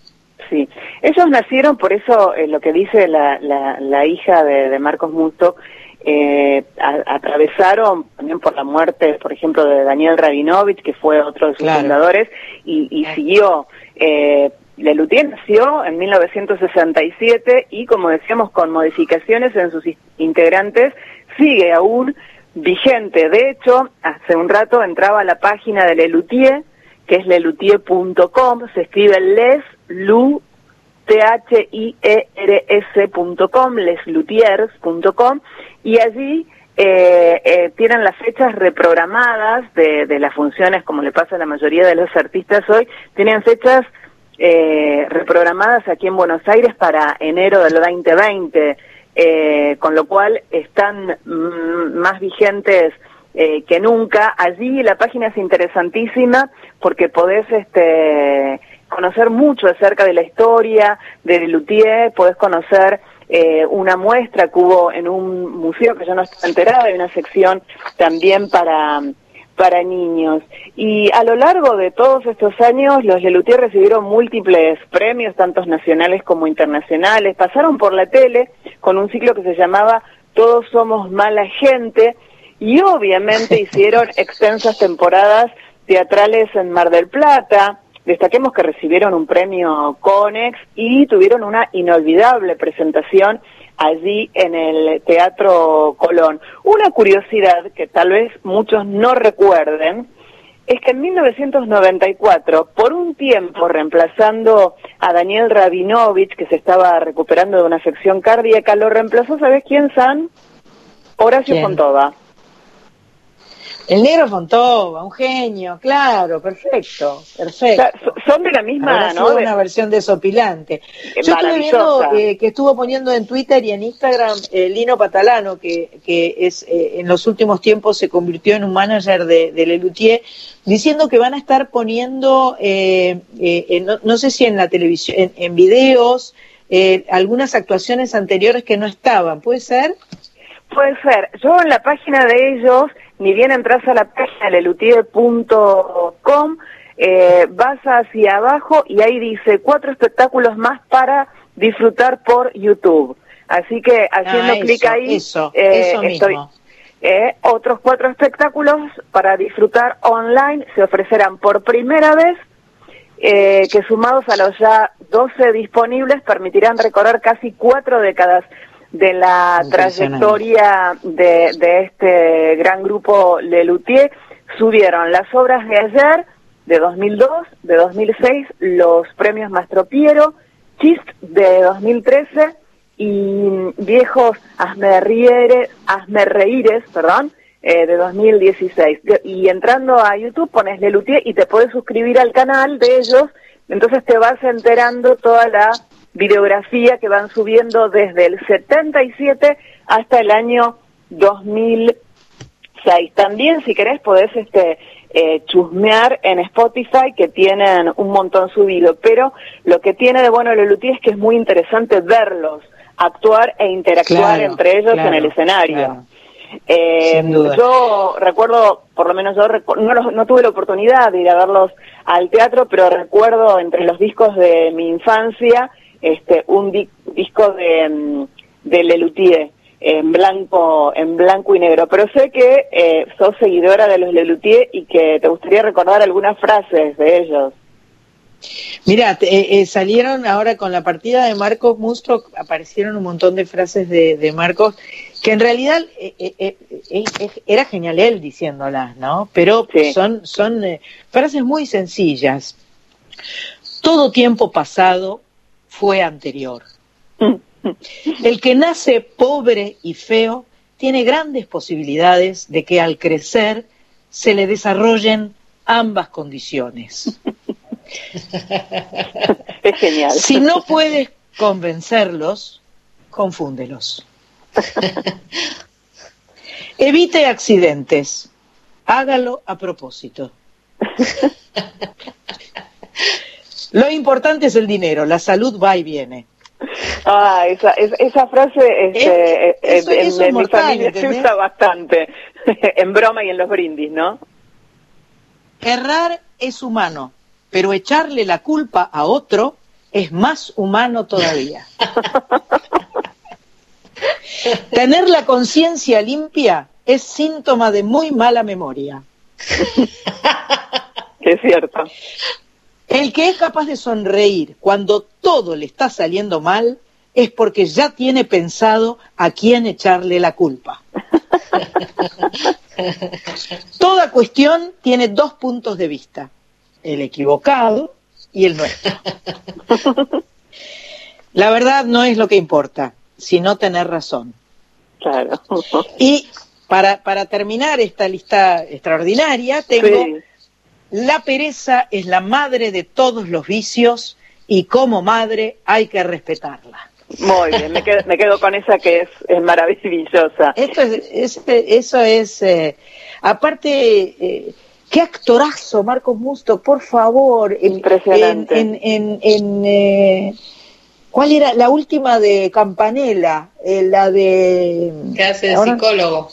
J: Sí, ellos nacieron, por eso eh, lo que dice la, la, la hija de, de Marcos Musto, eh, a- atravesaron también por la muerte, por ejemplo, de Daniel Rabinovich, que fue otro de sus
A: Claro.
J: fundadores, y, y siguió. Eh, Lelutier nació en 1967 y, como decíamos, con modificaciones en sus integrantes, sigue aún vigente. De hecho, hace un rato entraba a la página de Lelutier, que es lelutier.com, se escribe Les Lu T-H-I-E-R-S.com, leslutiers.com, y allí eh, eh, tienen las fechas reprogramadas de, de las funciones, como le pasa a la mayoría de los artistas hoy, tienen fechas eh, reprogramadas aquí en Buenos Aires para enero del 2020, eh, con lo cual están más vigentes eh, que nunca. Allí la página es interesantísima porque podés este, conocer mucho acerca de la historia de Lelutier, podés conocer eh, una muestra que hubo en un museo que yo no estaba enterada, hay una sección también para para niños. Y a lo largo de todos estos años, los Lelutier recibieron múltiples premios, tanto nacionales como internacionales. Pasaron por la tele con un ciclo que se llamaba Todos somos mala gente y obviamente hicieron extensas temporadas teatrales en Mar del Plata. Destaquemos que recibieron un premio Conex y tuvieron una inolvidable presentación allí en el Teatro Colón. Una curiosidad que tal vez muchos no recuerden es que en 1994, por un tiempo reemplazando a Daniel Rabinovich, que se estaba recuperando de una afección cardíaca, lo reemplazó, ¿sabes quién, San? Horacio
A: ¿Quién?
J: Fontova.
A: El negro Fontova, un genio, claro, perfecto, perfecto.
J: O sea, so- son de la misma,
A: Habrá
J: ¿no?
A: sido una versión desopilante.
J: Eh,
A: Yo estuve viendo eh, que estuvo poniendo en Twitter y en Instagram eh, Lino Patalano, que, que es eh, en los últimos tiempos se convirtió en un manager de, de Lelutier, diciendo que van a estar poniendo, eh, eh, en- no, no sé si en la televisión, en, en videos, eh, algunas actuaciones anteriores que no estaban. ¿Puede ser?
J: Puede ser. Yo en la página de ellos, ni bien entras a la página lelutier.com, eh, vas hacia abajo y ahí dice cuatro espectáculos más para disfrutar por YouTube. Así que haciendo
A: Ah,
J: clic ahí,
A: eso,
J: eh,
A: eso
J: estoy-
A: mismo.
J: eh, otros cuatro espectáculos para disfrutar online se ofrecerán por primera vez eh, que sumados a los ya 12 disponibles permitirán recorrer casi cuatro décadas de la trayectoria de, de este gran grupo Lelutier. Subieron las obras de ayer, de 2002, de 2006, los premios Mastropiero, Chist de 2013 y Viejos Asmerrieres, Asmerreíres, perdón, eh, de 2016. De- Y entrando a YouTube pones Lelutier y te puedes suscribir al canal de ellos, entonces te vas enterando toda la videografía que van subiendo desde el 77 hasta el año 2006. También, si querés, podés este, eh, chusmear en Spotify, que tienen un montón subido. Pero lo que tiene de bueno Lelutier es que es muy interesante verlos actuar e interactuar
A: Claro,
J: entre ellos
A: claro,
J: en el escenario.
A: claro.
J: Eh, yo recuerdo, por lo menos yo no, los- no tuve la oportunidad de ir a verlos al teatro, pero recuerdo entre los discos de mi infancia este un di- disco de, mm, de Lelutier en blanco en blanco y negro. Pero sé que eh, sos seguidora de los Lelutier y que te gustaría recordar algunas frases de ellos.
A: Mira, eh, eh, salieron ahora con la partida de Marcos Mustro, aparecieron un montón de frases de, de Marcos, que en realidad eh, era genial él diciéndolas, ¿no? Pero
J: Sí.
A: son, son frases muy sencillas. Todo tiempo pasado fue anterior. El que nace pobre y feo tiene grandes posibilidades de que al crecer se le desarrollen ambas condiciones.
J: Es genial.
A: Si no puedes convencerlos, confúndelos. Evite accidentes. Hágalo a propósito. Lo importante es el dinero, la salud va y viene.
J: Ah, esa, esa, frase este,
A: eso-
J: en,
A: eso
J: en
A: es
J: mi
A: mortal,
J: familia se usa bastante, en broma y en los brindis, ¿no?
A: Errar es humano, pero echarle la culpa a otro es más humano todavía. Tener la conciencia limpia es síntoma de muy mala memoria.
J: Es cierto.
A: El que es capaz de sonreír cuando todo le está saliendo mal es porque ya tiene pensado a quién echarle la culpa. Toda cuestión tiene dos puntos de vista, el equivocado y el nuestro. La verdad no es lo que importa, sino tener razón.
J: Claro.
A: Y para, para terminar esta lista extraordinaria, tengo
J: Sí.
A: La pereza es la madre de todos los vicios y como madre hay que respetarla.
J: Muy bien, me quedo, me quedo con esa que es, es maravillosa.
A: Esto es, es- eso es, eh, aparte, eh, qué actorazo, Marcos Musto, por favor. En-
J: Impresionante.
A: En, en, en, en, eh, ¿Cuál era la última de Campanella? Eh, la de...
B: ¿Qué hace de
A: ahora-
B: psicólogo?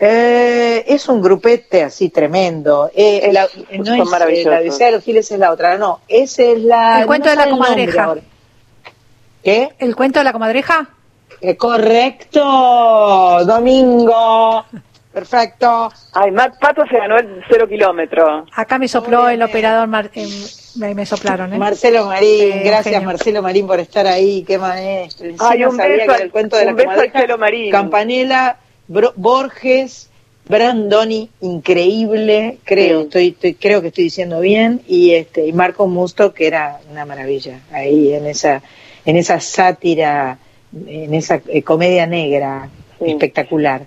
A: Eh, es un grupete así tremendo. Eh,
J: Es-
A: la,
J: son
A: no es eh,
J: maravillosos.
A: la Odisea de los Giles es la otra, no. Esa es la.
C: El cuento
A: no
C: de la comadreja.
A: ¿Qué?
C: ¿El cuento de la comadreja?
A: Eh, correcto, Domingo. Perfecto.
J: Ay, Matt Pato se ganó el cero kilómetro.
C: Acá me sopló el operador, Mar- em, me, me soplaron, ¿eh?
A: Marcelo Marín, gracias
C: genio.
A: Marcelo Marín por estar ahí, qué maestro. Encima
J: Ay, un
A: sabía
J: beso
A: que era
J: al-
A: el cuento de la
J: un beso al Marín.
A: Campanella, Bro- Borges, Brandoni, increíble, creo,
J: Sí.
A: estoy, estoy- creo que estoy diciendo bien, y este, y Marco Musto, que era una maravilla, ahí en esa, en esa sátira, en esa eh, comedia negra
J: Sí.
A: espectacular.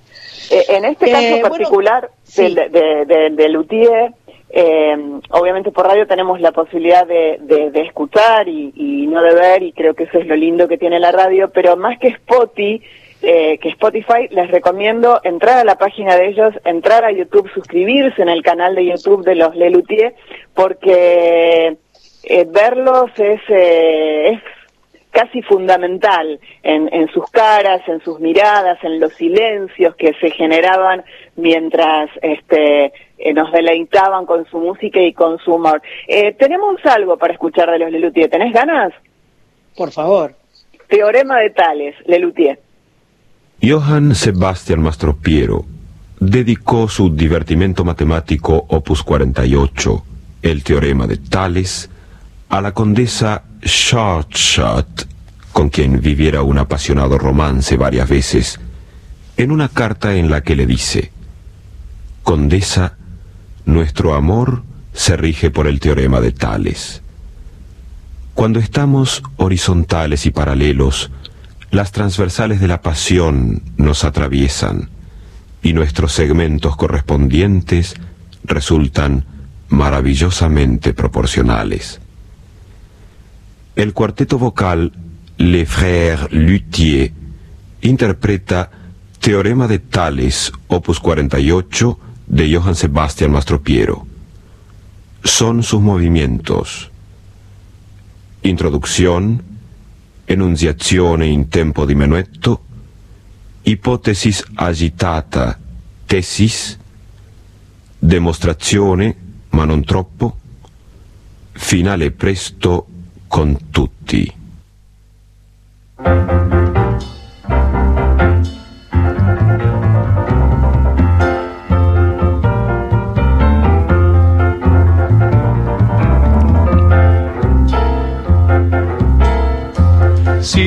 J: Eh, en este
A: Eh,
J: caso
A: bueno,
J: particular
A: sí.
J: del- de, de, de Luthier, eh, obviamente por radio tenemos la posibilidad de, de- escuchar y, y no de ver, y creo que eso es lo lindo que tiene la radio, pero más que Spotify, eh, que Spotify, les recomiendo entrar a la página de ellos, entrar a YouTube, suscribirse en el canal de YouTube de los Le Luthier, porque eh, verlos es, eh, es casi fundamental en, en sus caras, en sus miradas, en los silencios que se generaban mientras este, eh, nos deleitaban con su música y con su humor. Eh, tenemos algo para escuchar de los Lelutier, ¿tenés ganas?
A: Por favor.
J: Teorema de Tales, Lelutier.
M: Johann Sebastian Mastropiero dedicó su divertimento matemático opus 48, el teorema de Tales, a la condesa Shortshot, con quien viviera un apasionado romance varias veces, en una carta en la que le dice, Condesa, nuestro amor se rige por el teorema de Tales. Cuando estamos horizontales y paralelos, las transversales de la pasión nos atraviesan y nuestros segmentos correspondientes resultan maravillosamente proporcionales. El cuarteto vocal Les Frères Luthier interpreta Teorema de Tales, opus 48, de Johann Sebastian Mastropiero. Son sus movimientos. Introducción, enunciazione in tempo di menuetto, ipotesis agitata, tesis, dimostrazione, ma non troppo, finale presto con tutti.
N: Si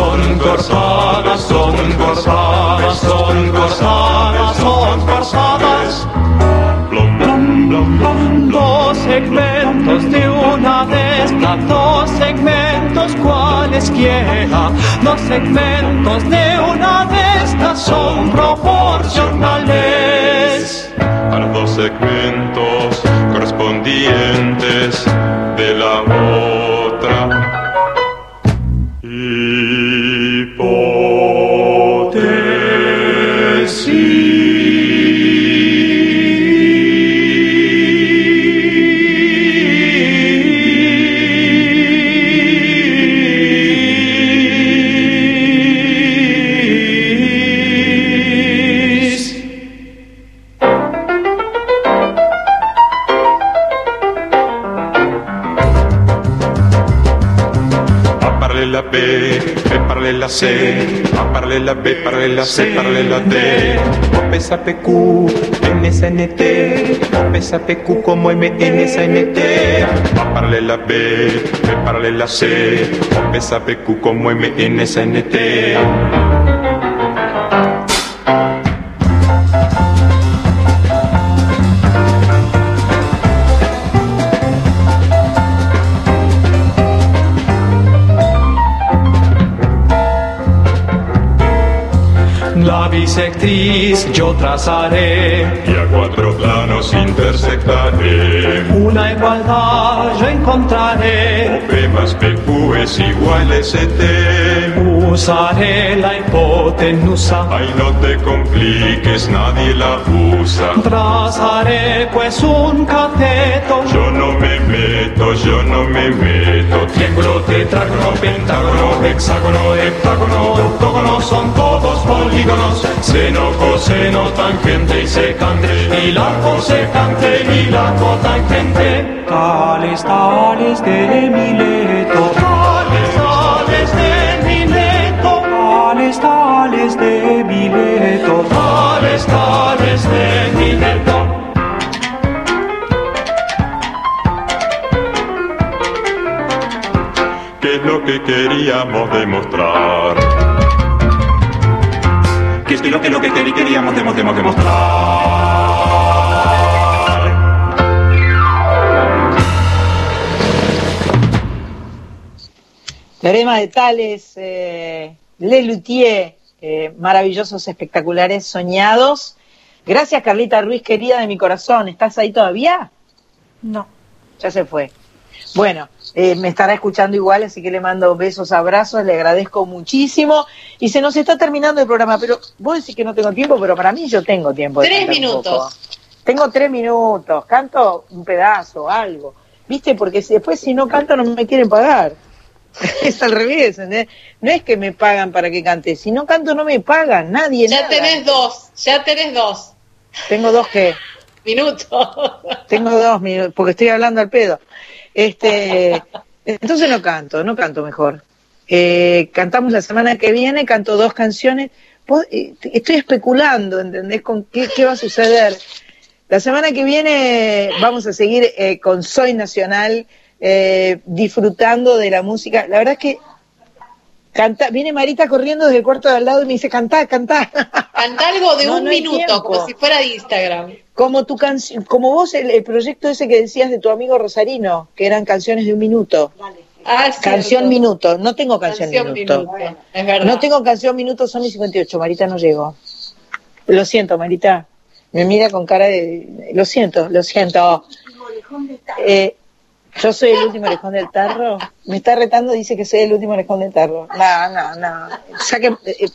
N: son cortadas, son cortadas, son cortadas, son cortadas. Blom, blom, blom, blom. Dos segmentos de una de estas, dos segmentos cualesquiera, dos segmentos de una de estas son proporcionales. A los dos segmentos correspondientes de la otra.
O: Parler la C, A parler la B, parler la C, parler la D. Opesa PQ, NSNT, Opesa PQ como MNSNT. A parler la B, B parler la C, Opesa PQ como MNSNT.
N: Bisectriz yo trazaré
O: y a cuatro planos intersectaré.
N: Una igualdad yo encontraré.
O: B más PQ es igual a ST.
N: Usaré la hipotenusa.
O: Ay, no te compliques, nadie la usa.
N: Trazaré pues un cateto.
O: Yo no me meto, yo no me meto.
N: Triángulo, tetrágono, pentágono, hexágono, heptágono, octógono son polígonos. Seno, coseno, tangente y secante. Y la cosecante y la cotangente. Tales, tales de Mileto. Tales, tales de Mileto. Tales, tales de Mileto. Tales, tales de Mileto.
O: ¿Qué es lo que queríamos demostrar?
P: ¿Qué es lo que, lo que quer- queríamos demo- demostrar?
A: Teorema de Tales, eh, Le Luthier, eh, maravillosos, espectaculares, soñados. Gracias, Carlita Ruiz, querida de mi corazón. ¿Estás ahí todavía?
C: No.
A: Ya se fue. Bueno, eh, me estará escuchando igual, así que le mando besos, abrazos, le agradezco muchísimo. Y se nos está terminando el programa, pero vos decís que no tengo tiempo, pero para mí yo tengo tiempo. de
B: Tres minutos.
A: Tengo tres minutos, canto un pedazo, algo. ¿Viste? Porque si, después si no canto no me quieren pagar. es al revés, ¿entendés? No es que me pagan para que cante, si no canto no me pagan, nadie.
B: Ya
A: nada.
B: tenés dos, ya tenés dos
A: Tengo dos que...
B: minutos.
A: Tengo dos minutos, porque estoy hablando al pedo. Este, entonces no canto, no canto mejor. Eh, cantamos la semana que viene, canto dos canciones. Eh, Estoy especulando, ¿entendés? Con qué, qué va a suceder. La semana que viene vamos a seguir eh, con Soy Nacional, eh, disfrutando de la música. La verdad es que canta, viene Marita corriendo desde el cuarto de al lado y me dice, cantá, cantá.
B: Canta algo de
A: No,
B: un
A: no
B: minuto, como si fuera de Instagram.
A: Como tu canción, como vos el, el proyecto ese que decías de tu amigo Rosarino, que eran canciones de un minuto.
B: Ah, es
A: Canción
B: cierto.
A: minuto, no tengo canción,
B: Canción
A: minuto.
B: minuto, es verdad.
A: No tengo canción minuto, son y 58, Marita no llegó. Lo siento, Marita. Me mira con cara de... Lo siento, lo siento. Eh, yo soy el último orejón del tarro. Me está retando, dice que soy el último orejón del tarro. No, no, no. Saque, eh, eh,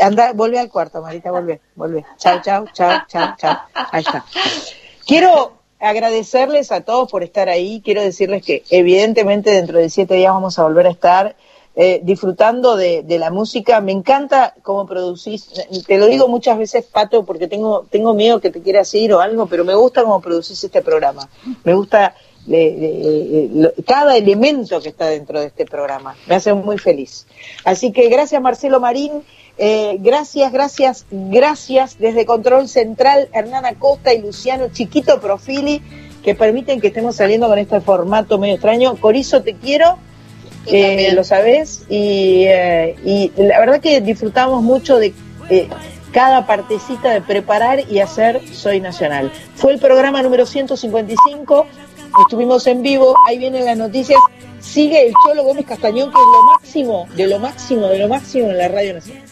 A: anda, vuelve al cuarto, Marita, vuelve, vuelve. Chao, chao, chao, chao, chao. Ahí está. Quiero agradecerles a todos por estar ahí. Quiero decirles que evidentemente dentro de siete días vamos a volver a estar eh, disfrutando de, de la música. Me encanta cómo producís. Te lo digo muchas veces, Pato, porque tengo, tengo miedo que te quieras ir o algo, pero me gusta cómo producís este programa. Me gusta cada elemento que está dentro de este programa. Me hace muy feliz. Así que gracias, Marcelo Marín. Eh, gracias, gracias, gracias desde Control Central, Hernán Acosta y Luciano Chiquito Profili, que permiten que estemos saliendo con este formato medio extraño. Corizo, te quiero, eh, lo sabes, y, eh, y la verdad que disfrutamos mucho de cada partecita de preparar y hacer Soy Nacional. Fue el programa número 155, estuvimos en vivo, ahí vienen las noticias. Sigue el Cholo Gómez Castañón, que es lo máximo, de lo máximo, de lo máximo en la Radio Nacional.